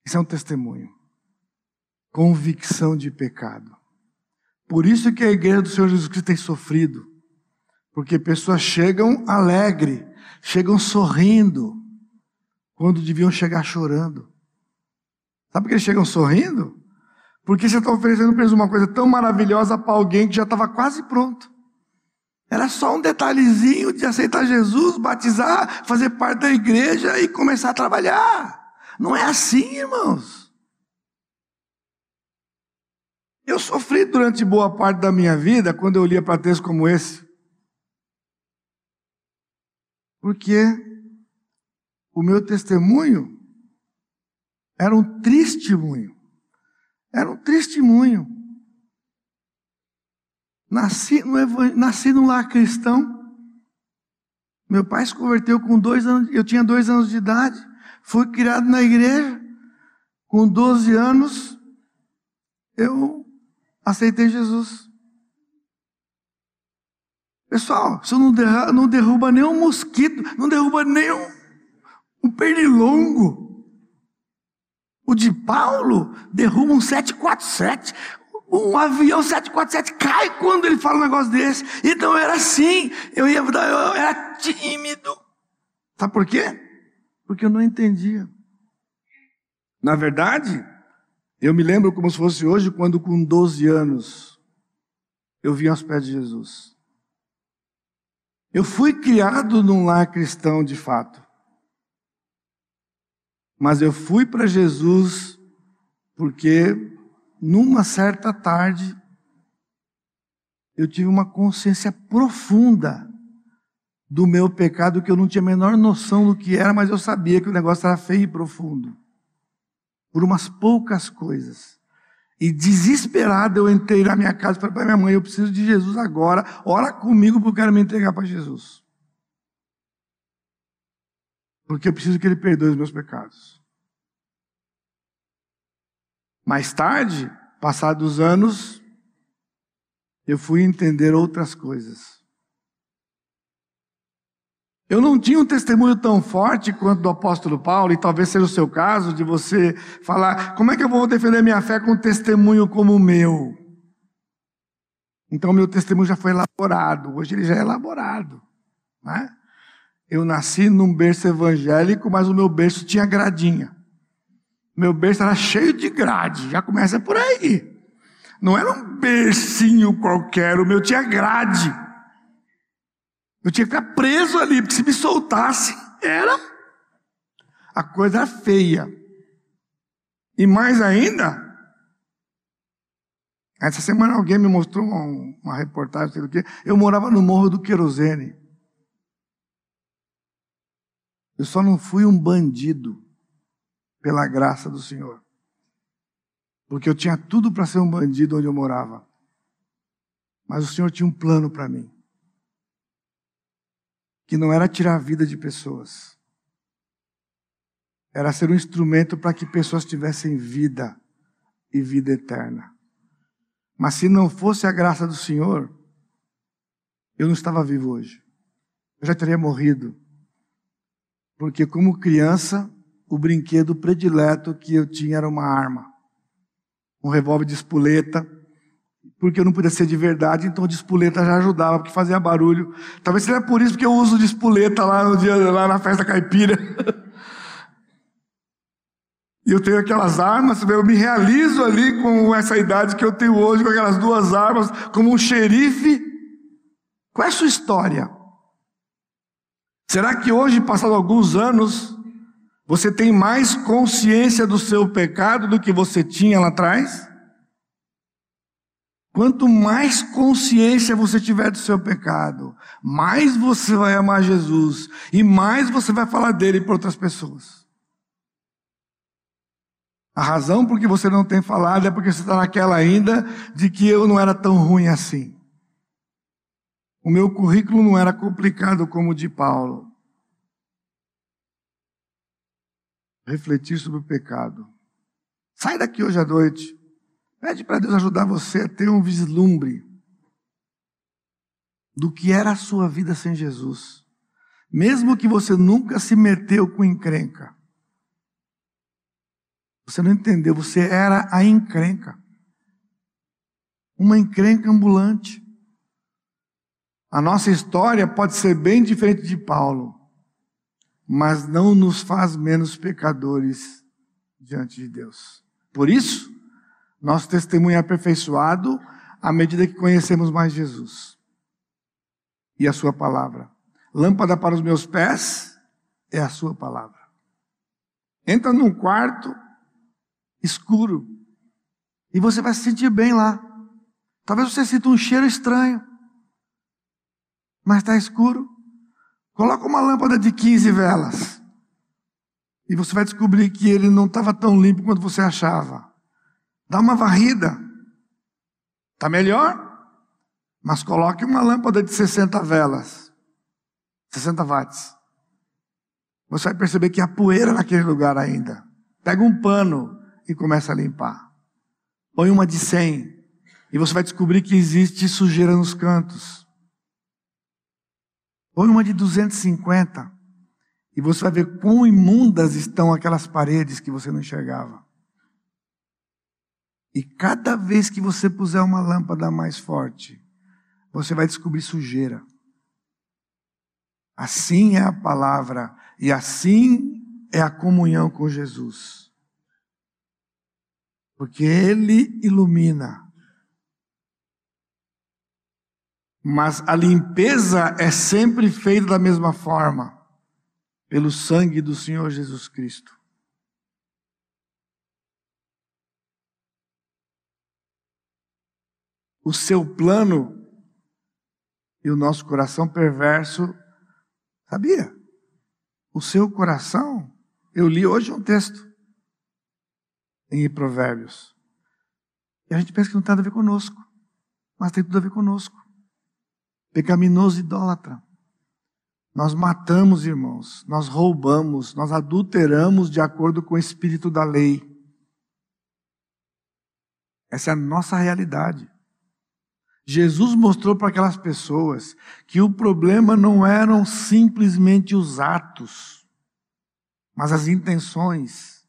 Isso é um testemunho. Convicção de pecado. Por isso que a igreja do Senhor Jesus Cristo tem sofrido. Porque pessoas chegam alegre chegam sorrindo, quando deviam chegar chorando. Sabe por que eles chegam sorrindo? Porque você está oferecendo para eles uma coisa tão maravilhosa para alguém que já estava quase pronto. Era só um detalhezinho de aceitar Jesus, batizar, fazer parte da igreja e começar a trabalhar. Não é assim, irmãos. Eu sofri durante boa parte da minha vida quando eu lia para textos como esse. Porque o meu testemunho era um testemunho. Era um testemunho. Nasci no, nasci num lar cristão. Meu pai se converteu com dois anos, eu tinha dois anos de idade. Fui criado na igreja. Com 12 anos, eu aceitei Jesus. Pessoal, isso não derruba, não derruba mosquito, não derruba nenhum um pernilongo. O de Paulo derruba um 747. Um avião 747 cai quando ele fala um negócio desse. Então era assim. Eu ia eu era tímido. Sabe por quê? Porque eu não entendia. Na verdade, eu me lembro como se fosse hoje, quando com 12 anos eu vim aos pés de Jesus. Eu fui criado num lar cristão de fato. Mas eu fui para Jesus porque numa certa tarde eu tive uma consciência profunda do meu pecado que eu não tinha a menor noção do que era, mas eu sabia que o negócio era feio e profundo. Por umas poucas coisas. E desesperado eu entrei na minha casa e falei para minha mãe: eu preciso de Jesus agora, ora comigo porque eu quero me entregar para Jesus. Porque eu preciso que Ele perdoe os meus pecados. Mais tarde, passados anos, eu fui entender outras coisas. Eu não tinha um testemunho tão forte quanto do apóstolo Paulo, e talvez seja o seu caso, de você falar: como é que eu vou defender minha fé com um testemunho como o meu? Então, meu testemunho já foi elaborado, hoje ele já é elaborado. Né? Eu nasci num berço evangélico, mas o meu berço tinha gradinha. Meu berço era cheio de grade, já começa por aí. Não era um bercinho qualquer, o meu tinha grade. Eu tinha que ficar preso ali, porque se me soltasse, era. A coisa era feia. E mais ainda, essa semana alguém me mostrou uma, uma reportagem, sei do que. Eu morava no Morro do Querosene. Eu só não fui um bandido pela graça do Senhor. Porque eu tinha tudo para ser um bandido onde eu morava. Mas o Senhor tinha um plano para mim. Que não era tirar a vida de pessoas. Era ser um instrumento para que pessoas tivessem vida e vida eterna. Mas se não fosse a graça do Senhor, eu não estava vivo hoje. Eu já teria morrido. Porque, como criança, o brinquedo predileto que eu tinha era uma arma. Um revólver de espoleta. Porque eu não podia ser de verdade, então de espoleta já ajudava, porque fazia barulho. Talvez seja por isso que eu uso de lá, no dia, lá na festa caipira. E eu tenho aquelas armas, eu me realizo ali com essa idade que eu tenho hoje, com aquelas duas armas, como um xerife. Qual é a sua história? Será que hoje, passado alguns anos, você tem mais consciência do seu pecado do que você tinha lá atrás? Quanto mais consciência você tiver do seu pecado, mais você vai amar Jesus e mais você vai falar dele para outras pessoas. A razão por que você não tem falado é porque você está naquela ainda de que eu não era tão ruim assim. O meu currículo não era complicado como o de Paulo. Refletir sobre o pecado. Sai daqui hoje à noite. Pede para Deus ajudar você a ter um vislumbre do que era a sua vida sem Jesus. Mesmo que você nunca se meteu com encrenca. Você não entendeu, você era a encrenca. Uma encrenca ambulante. A nossa história pode ser bem diferente de Paulo, mas não nos faz menos pecadores diante de Deus. Por isso, nosso testemunho é aperfeiçoado à medida que conhecemos mais Jesus e a Sua palavra. Lâmpada para os meus pés é a Sua palavra. Entra num quarto escuro. E você vai se sentir bem lá. Talvez você sinta um cheiro estranho. Mas está escuro. Coloca uma lâmpada de 15 velas. E você vai descobrir que ele não estava tão limpo quanto você achava. Dá uma varrida. Está melhor? Mas coloque uma lâmpada de 60 velas. 60 watts. Você vai perceber que há poeira naquele lugar ainda. Pega um pano, e começa a limpar. Põe uma de 100 e você vai descobrir que existe sujeira nos cantos. Põe uma de 250 e você vai ver quão imundas estão aquelas paredes que você não enxergava. E cada vez que você puser uma lâmpada mais forte, você vai descobrir sujeira. Assim é a palavra e assim é a comunhão com Jesus porque Ele ilumina. Mas a limpeza é sempre feita da mesma forma, pelo sangue do Senhor Jesus Cristo. O seu plano e o nosso coração perverso, sabia? O seu coração, eu li hoje um texto em Provérbios. E a gente pensa que não tem nada a ver conosco, mas tem tudo a ver conosco. Pecaminoso idólatra. Nós matamos, irmãos, nós roubamos, nós adulteramos de acordo com o espírito da lei. Essa é a nossa realidade. Jesus mostrou para aquelas pessoas que o problema não eram simplesmente os atos, mas as intenções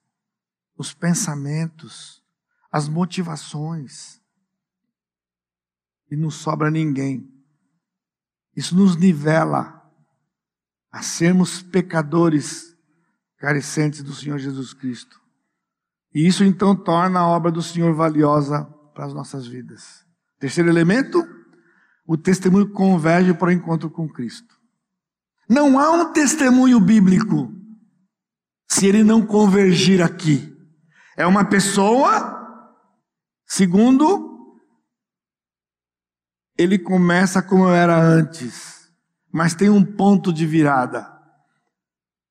os pensamentos, as motivações. E não sobra ninguém. Isso nos nivela a sermos pecadores carecentes do Senhor Jesus Cristo. E isso então torna a obra do Senhor valiosa para as nossas vidas. Terceiro elemento, o testemunho converge para o encontro com Cristo. Não há um testemunho bíblico se ele não convergir aqui. É uma pessoa, segundo, ele começa como era antes, mas tem um ponto de virada.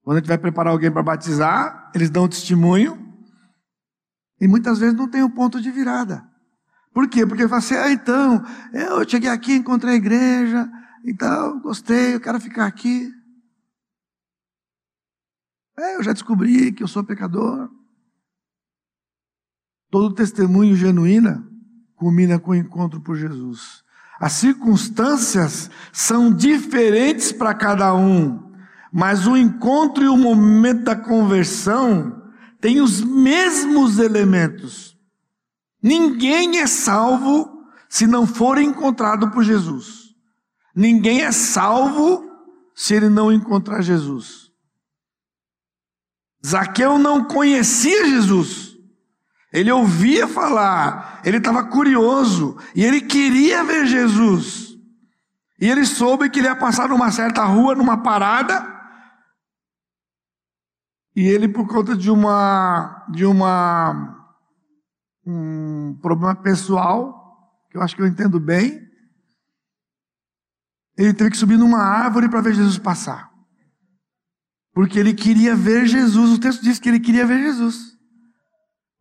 Quando a gente vai preparar alguém para batizar, eles dão testemunho, e muitas vezes não tem um ponto de virada. Por quê? Porque fala assim, ah, então, eu cheguei aqui, encontrei a igreja, então, gostei, eu quero ficar aqui. É, eu já descobri que eu sou pecador. Todo testemunho genuíno culmina com o encontro por Jesus. As circunstâncias são diferentes para cada um, mas o encontro e o momento da conversão têm os mesmos elementos. Ninguém é salvo se não for encontrado por Jesus. Ninguém é salvo se ele não encontrar Jesus. Zaqueu não conhecia Jesus. Ele ouvia falar, ele estava curioso e ele queria ver Jesus. E ele soube que ele ia passar numa certa rua, numa parada, e ele por conta de uma de uma um problema pessoal, que eu acho que eu entendo bem, ele teve que subir numa árvore para ver Jesus passar. Porque ele queria ver Jesus. O texto diz que ele queria ver Jesus.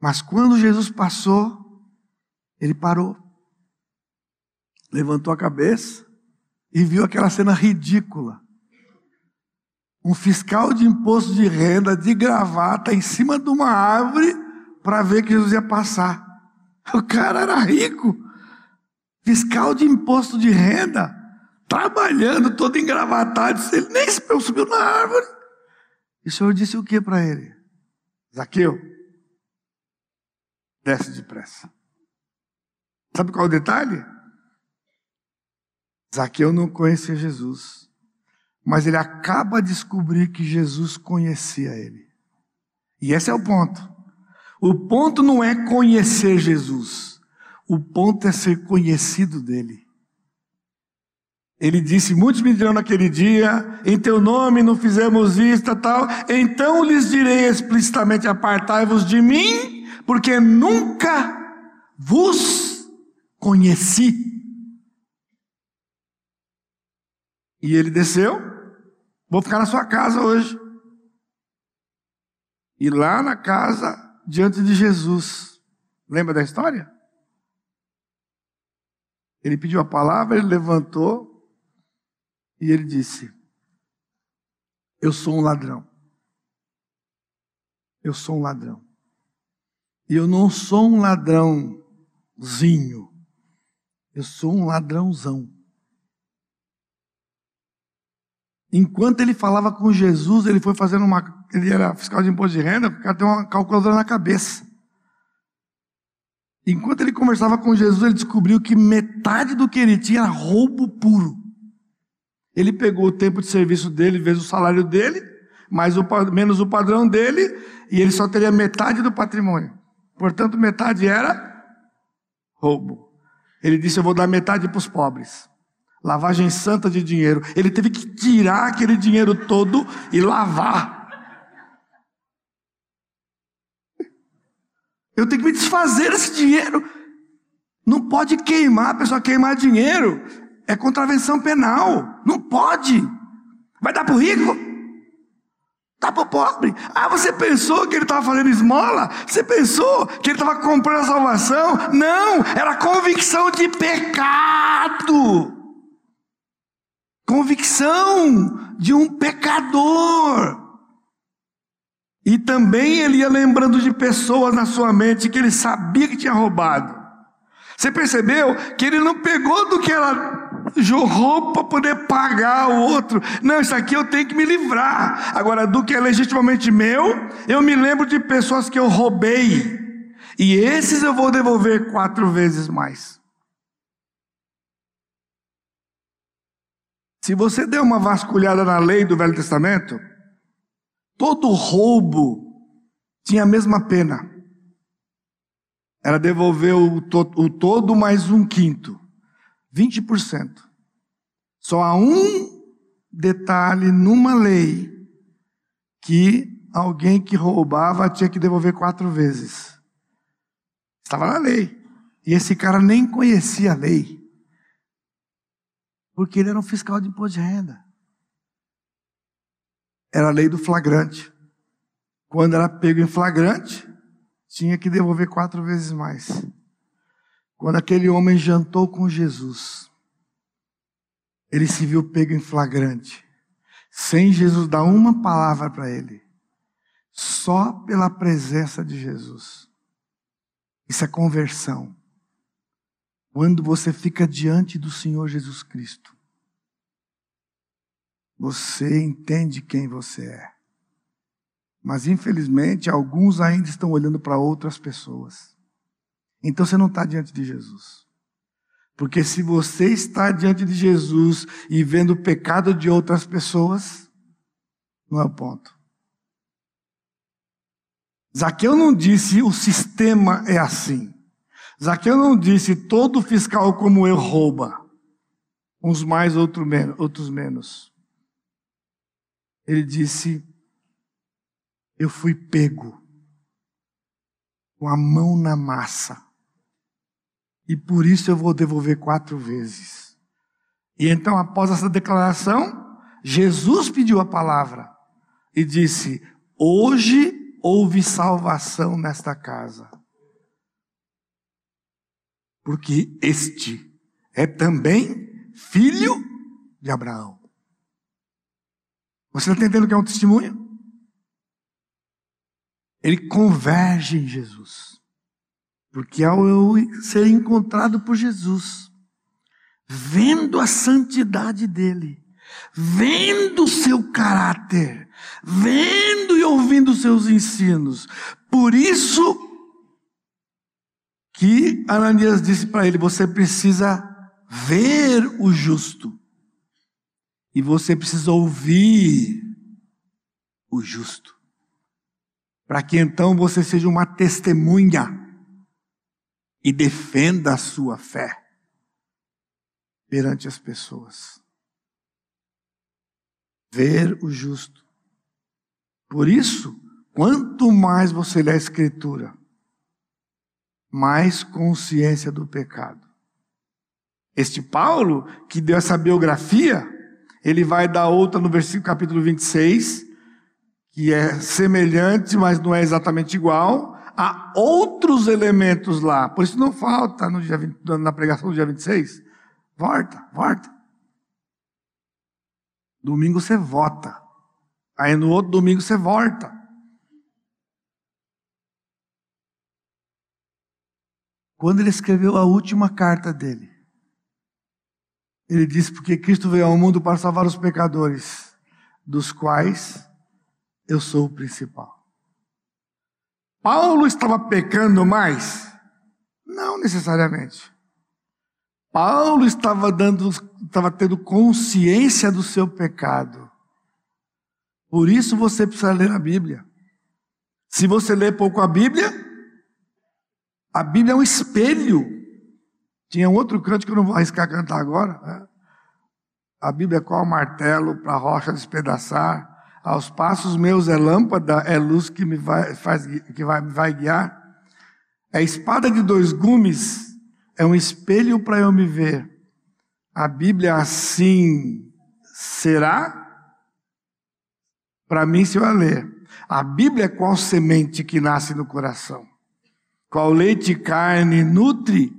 Mas quando Jesus passou, ele parou, levantou a cabeça e viu aquela cena ridícula. Um fiscal de imposto de renda, de gravata, em cima de uma árvore, para ver que Jesus ia passar. O cara era rico, fiscal de imposto de renda, trabalhando, todo engravatado. Ele nem subiu na árvore. E o Senhor disse o que para ele? Zaqueu, desce depressa. Sabe qual é o detalhe? Zaqueu não conhecia Jesus, mas ele acaba de descobrir que Jesus conhecia ele. E esse é o ponto. O ponto não é conhecer Jesus, o ponto é ser conhecido dele. Ele disse: Muitos me dirão naquele dia, em teu nome não fizemos isto, tal. Então lhes direi explicitamente: Apartai-vos de mim, porque nunca vos conheci. E ele desceu, vou ficar na sua casa hoje. E lá na casa, diante de Jesus, lembra da história? Ele pediu a palavra, ele levantou e ele disse: Eu sou um ladrão. Eu sou um ladrão. E eu não sou um ladrãozinho, eu sou um ladrãozão. Enquanto ele falava com Jesus, ele foi fazendo uma. Ele era fiscal de imposto de renda, o cara tem uma calculadora na cabeça. Enquanto ele conversava com Jesus, ele descobriu que metade do que ele tinha era roubo puro. Ele pegou o tempo de serviço dele, vezes o salário dele, mais o, menos o padrão dele, e ele só teria metade do patrimônio. Portanto, metade era roubo. Ele disse: Eu vou dar metade para os pobres. Lavagem santa de dinheiro. Ele teve que tirar aquele dinheiro todo e lavar. Eu tenho que me desfazer desse dinheiro. Não pode queimar, a pessoa queimar dinheiro. É contravenção penal. Não pode. Vai dar para o rico? Dá para o pobre. Ah, você pensou que ele estava fazendo esmola? Você pensou que ele estava comprando a salvação? Não, era convicção de pecado. Convicção de um pecador. E também ele ia lembrando de pessoas na sua mente que ele sabia que tinha roubado. Você percebeu que ele não pegou do que ela jorrou para poder pagar o outro. Não, isso aqui eu tenho que me livrar. Agora, do que é legitimamente meu, eu me lembro de pessoas que eu roubei. E esses eu vou devolver quatro vezes mais. Se você der uma vasculhada na lei do Velho Testamento, todo roubo tinha a mesma pena. era devolver o, to o todo mais um quinto, 20%. Só há um detalhe numa lei que alguém que roubava tinha que devolver quatro vezes. Estava na lei. E esse cara nem conhecia a lei. Porque ele era um fiscal de imposto de renda. Era a lei do flagrante. Quando era pego em flagrante, tinha que devolver quatro vezes mais. Quando aquele homem jantou com Jesus, ele se viu pego em flagrante, sem Jesus dar uma palavra para ele, só pela presença de Jesus. Isso é conversão. Quando você fica diante do Senhor Jesus Cristo, você entende quem você é. Mas infelizmente, alguns ainda estão olhando para outras pessoas. Então você não está diante de Jesus. Porque se você está diante de Jesus e vendo o pecado de outras pessoas, não é o ponto. Zaqueu não disse o sistema é assim. Zaqueu não disse todo fiscal como eu rouba. Uns mais, outros menos. Outros menos. Ele disse: Eu fui pego com a mão na massa. E por isso eu vou devolver quatro vezes. E então, após essa declaração, Jesus pediu a palavra e disse: Hoje houve salvação nesta casa porque este é também filho de Abraão. Você está entendendo que é um testemunho? Ele converge em Jesus. Porque ao eu ser encontrado por Jesus, vendo a santidade dele, vendo o seu caráter, vendo e ouvindo os seus ensinos, por isso que Ananias disse para ele: Você precisa ver o justo, e você precisa ouvir o justo, para que então você seja uma testemunha e defenda a sua fé perante as pessoas. Ver o justo. Por isso, quanto mais você lê a Escritura, mais consciência do pecado. Este Paulo, que deu essa biografia, ele vai dar outra no versículo capítulo 26, que é semelhante, mas não é exatamente igual, há outros elementos lá. Por isso não falta no dia 20, na pregação do dia 26. Volta, volta. Domingo você vota. Aí no outro domingo você volta. Quando ele escreveu a última carta dele, ele disse: Porque Cristo veio ao mundo para salvar os pecadores, dos quais eu sou o principal. Paulo estava pecando mais? Não necessariamente. Paulo estava dando, estava tendo consciência do seu pecado. Por isso você precisa ler a Bíblia. Se você lê pouco a Bíblia, a Bíblia é um espelho. Tinha um outro canto que eu não vou arriscar cantar agora. Né? A Bíblia é qual martelo para a rocha despedaçar. Aos passos meus é lâmpada, é luz que me vai, faz, que vai, vai guiar. É espada de dois gumes, é um espelho para eu me ver. A Bíblia assim será para mim se eu a ler. A Bíblia é qual semente que nasce no coração qual leite e carne nutre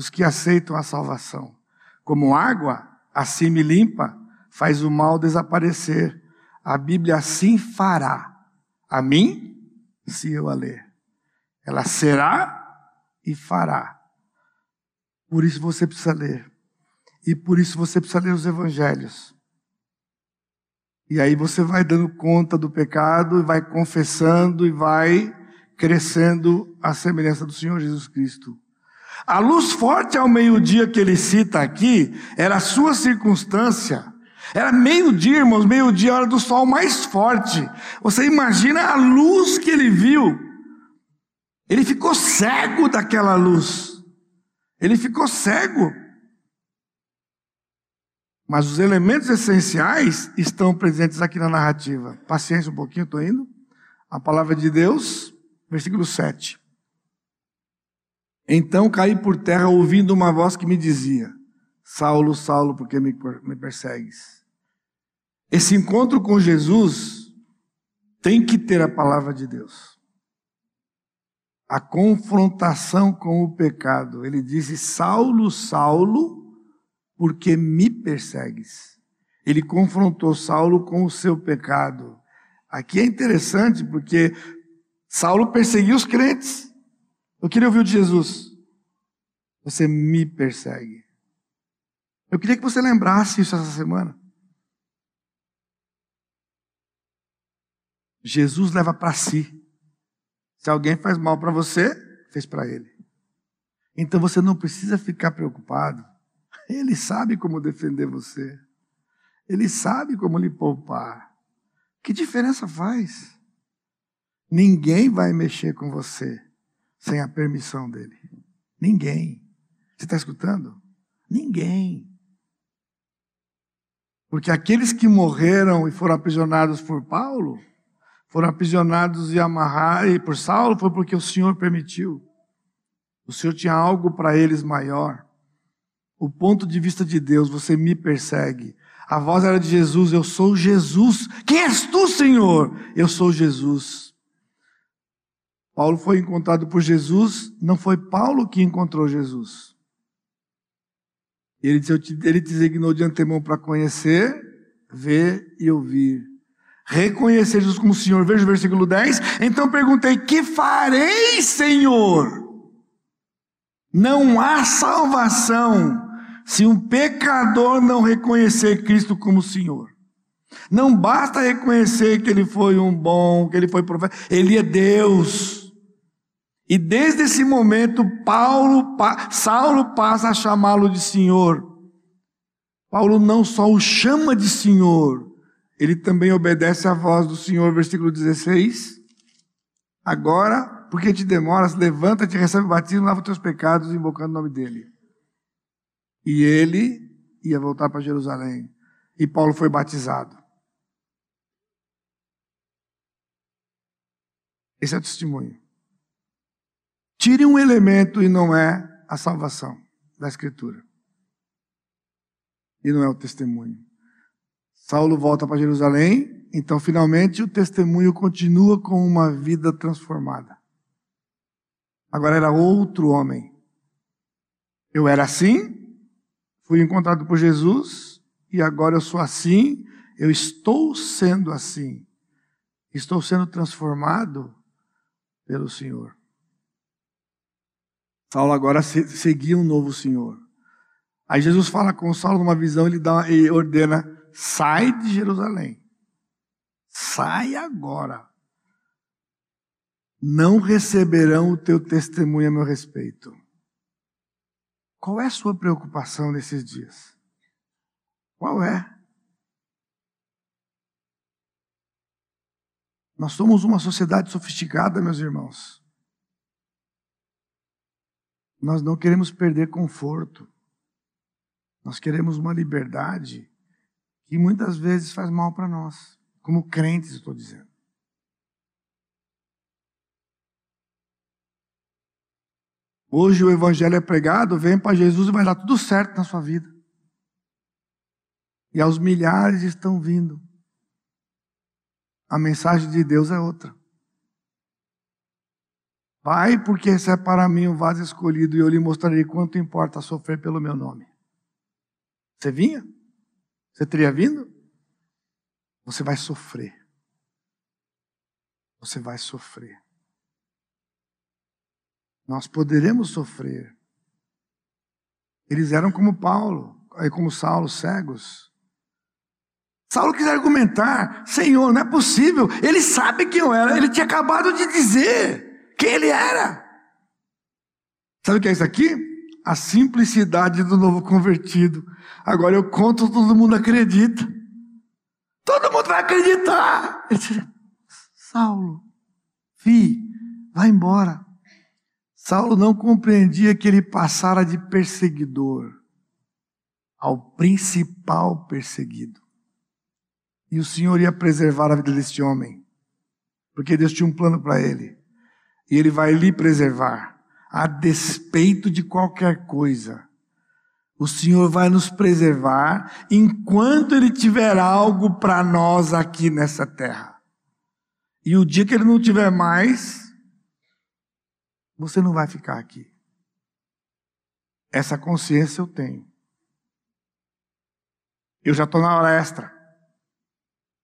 os que aceitam a salvação. Como água, assim me limpa, faz o mal desaparecer. A Bíblia assim fará a mim, se eu a ler. Ela será e fará. Por isso você precisa ler. E por isso você precisa ler os evangelhos. E aí você vai dando conta do pecado, e vai confessando e vai crescendo à semelhança do Senhor Jesus Cristo. A luz forte ao meio-dia que ele cita aqui era a sua circunstância. Era meio-dia, irmãos, meio-dia, hora do sol mais forte. Você imagina a luz que ele viu. Ele ficou cego daquela luz. Ele ficou cego. Mas os elementos essenciais estão presentes aqui na narrativa. Paciência um pouquinho, estou indo. A palavra de Deus, versículo 7. Então caí por terra ouvindo uma voz que me dizia: Saulo, Saulo, por que me, me persegues? Esse encontro com Jesus tem que ter a palavra de Deus. A confrontação com o pecado. Ele disse: Saulo, Saulo, por que me persegues? Ele confrontou Saulo com o seu pecado. Aqui é interessante porque Saulo perseguiu os crentes. Eu queria ouvir de Jesus. Você me persegue. Eu queria que você lembrasse isso essa semana. Jesus leva para si. Se alguém faz mal para você, fez para ele. Então você não precisa ficar preocupado. Ele sabe como defender você. Ele sabe como lhe poupar. Que diferença faz? Ninguém vai mexer com você sem a permissão dele. Ninguém. Você está escutando? Ninguém. Porque aqueles que morreram e foram aprisionados por Paulo, foram aprisionados e amarrados por Saulo, foi porque o Senhor permitiu. O Senhor tinha algo para eles maior. O ponto de vista de Deus, você me persegue. A voz era de Jesus, eu sou Jesus. Quem és tu, Senhor? Eu sou Jesus. Paulo foi encontrado por Jesus, não foi Paulo que encontrou Jesus. Ele, ele designou de antemão para conhecer, ver e ouvir. Reconhecer Jesus como Senhor. Veja o versículo 10. Então perguntei: Que farei, Senhor? Não há salvação se um pecador não reconhecer Cristo como Senhor. Não basta reconhecer que ele foi um bom, que ele foi profeta, ele é Deus. E desde esse momento, Paulo, Saulo passa a chamá-lo de Senhor. Paulo não só o chama de Senhor, ele também obedece à voz do Senhor, versículo 16. Agora, porque te demoras, levanta-te, recebe o batismo, lava os teus pecados, invocando o nome dele. E ele ia voltar para Jerusalém. E Paulo foi batizado. Esse é o testemunho. Tire um elemento e não é a salvação da Escritura. E não é o testemunho. Saulo volta para Jerusalém, então finalmente o testemunho continua com uma vida transformada. Agora era outro homem. Eu era assim, fui encontrado por Jesus, e agora eu sou assim, eu estou sendo assim. Estou sendo transformado pelo Senhor. Saulo agora seguia um novo Senhor. Aí Jesus fala com Saulo numa visão, ele, dá, ele ordena: sai de Jerusalém. Sai agora. Não receberão o teu testemunho a meu respeito. Qual é a sua preocupação nesses dias? Qual é? Nós somos uma sociedade sofisticada, meus irmãos. Nós não queremos perder conforto. Nós queremos uma liberdade que muitas vezes faz mal para nós, como crentes, estou dizendo. Hoje o evangelho é pregado, vem para Jesus e vai dar tudo certo na sua vida. E aos milhares estão vindo. A mensagem de Deus é outra. Pai, porque esse é para mim o vaso escolhido e eu lhe mostrarei quanto importa sofrer pelo meu nome. Você vinha? Você teria vindo? Você vai sofrer. Você vai sofrer. Nós poderemos sofrer. Eles eram como Paulo, como Saulo, cegos. Saulo quis argumentar: Senhor, não é possível. Ele sabe quem eu era. Ele tinha acabado de dizer quem ele era. Sabe o que é isso aqui? A simplicidade do novo convertido. Agora eu conto, todo mundo acredita. Todo mundo vai acreditar. Ele disse, Saulo, fi, vai embora. Saulo não compreendia que ele passara de perseguidor ao principal perseguido. E o Senhor ia preservar a vida deste homem, porque Deus tinha um plano para ele. E ele vai lhe preservar, a despeito de qualquer coisa. O Senhor vai nos preservar enquanto Ele tiver algo para nós aqui nessa terra. E o dia que Ele não tiver mais, você não vai ficar aqui. Essa consciência eu tenho. Eu já estou na hora extra.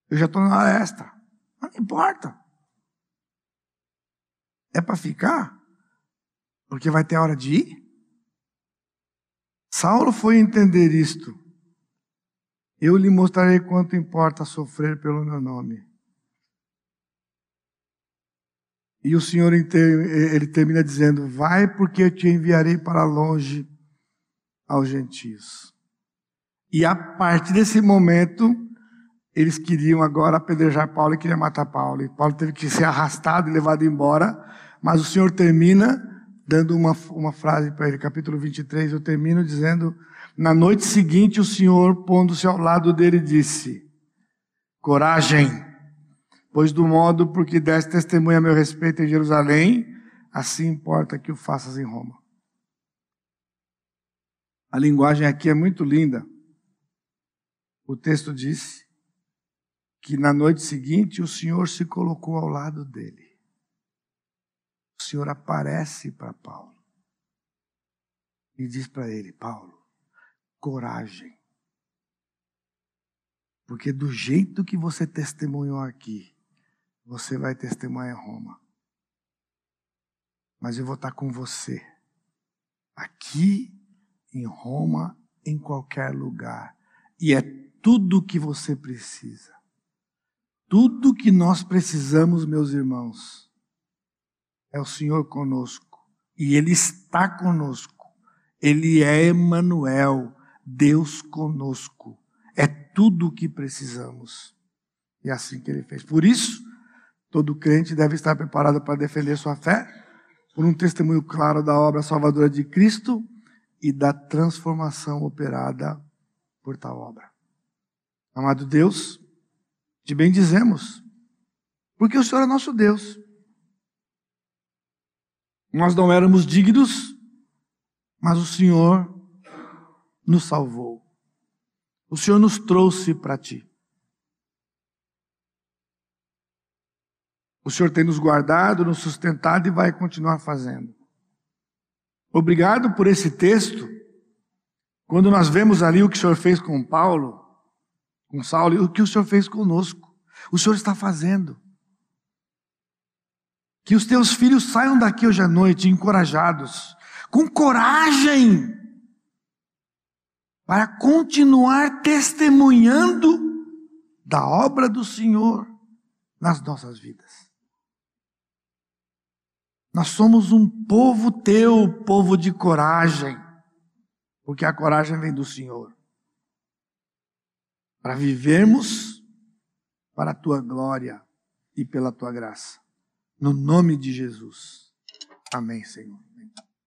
Eu já estou na hora extra. Não importa. É para ficar? Porque vai ter hora de ir? Saulo foi entender isto. Eu lhe mostrarei quanto importa sofrer pelo meu nome. E o Senhor ele termina dizendo: Vai, porque eu te enviarei para longe aos gentios. E a partir desse momento, eles queriam agora apedrejar Paulo e queriam matar Paulo. E Paulo teve que ser arrastado e levado embora. Mas o Senhor termina dando uma, uma frase para ele, capítulo 23, eu termino dizendo: Na noite seguinte, o Senhor, pondo-se ao lado dele, disse: Coragem, pois do modo por que deste testemunha a meu respeito em Jerusalém, assim importa que o faças em Roma. A linguagem aqui é muito linda. O texto disse que na noite seguinte o Senhor se colocou ao lado dele o Senhor aparece para Paulo e diz para ele: Paulo, coragem. Porque do jeito que você testemunhou aqui, você vai testemunhar em Roma. Mas eu vou estar com você. Aqui, em Roma, em qualquer lugar. E é tudo o que você precisa. Tudo que nós precisamos, meus irmãos é o Senhor conosco. E Ele está conosco. Ele é Emmanuel, Deus conosco. É tudo o que precisamos. E é assim que Ele fez. Por isso, todo crente deve estar preparado para defender sua fé, por um testemunho claro da obra salvadora de Cristo e da transformação operada por tal obra. Amado Deus, de bem dizemos, porque o Senhor é nosso Deus. Nós não éramos dignos, mas o Senhor nos salvou. O Senhor nos trouxe para ti. O Senhor tem nos guardado, nos sustentado e vai continuar fazendo. Obrigado por esse texto. Quando nós vemos ali o que o Senhor fez com Paulo, com Saulo, e o que o Senhor fez conosco. O Senhor está fazendo. Que os teus filhos saiam daqui hoje à noite encorajados, com coragem, para continuar testemunhando da obra do Senhor nas nossas vidas. Nós somos um povo teu, povo de coragem, porque a coragem vem do Senhor. Para vivermos para a tua glória e pela tua graça. No nome de Jesus. Amém, Senhor.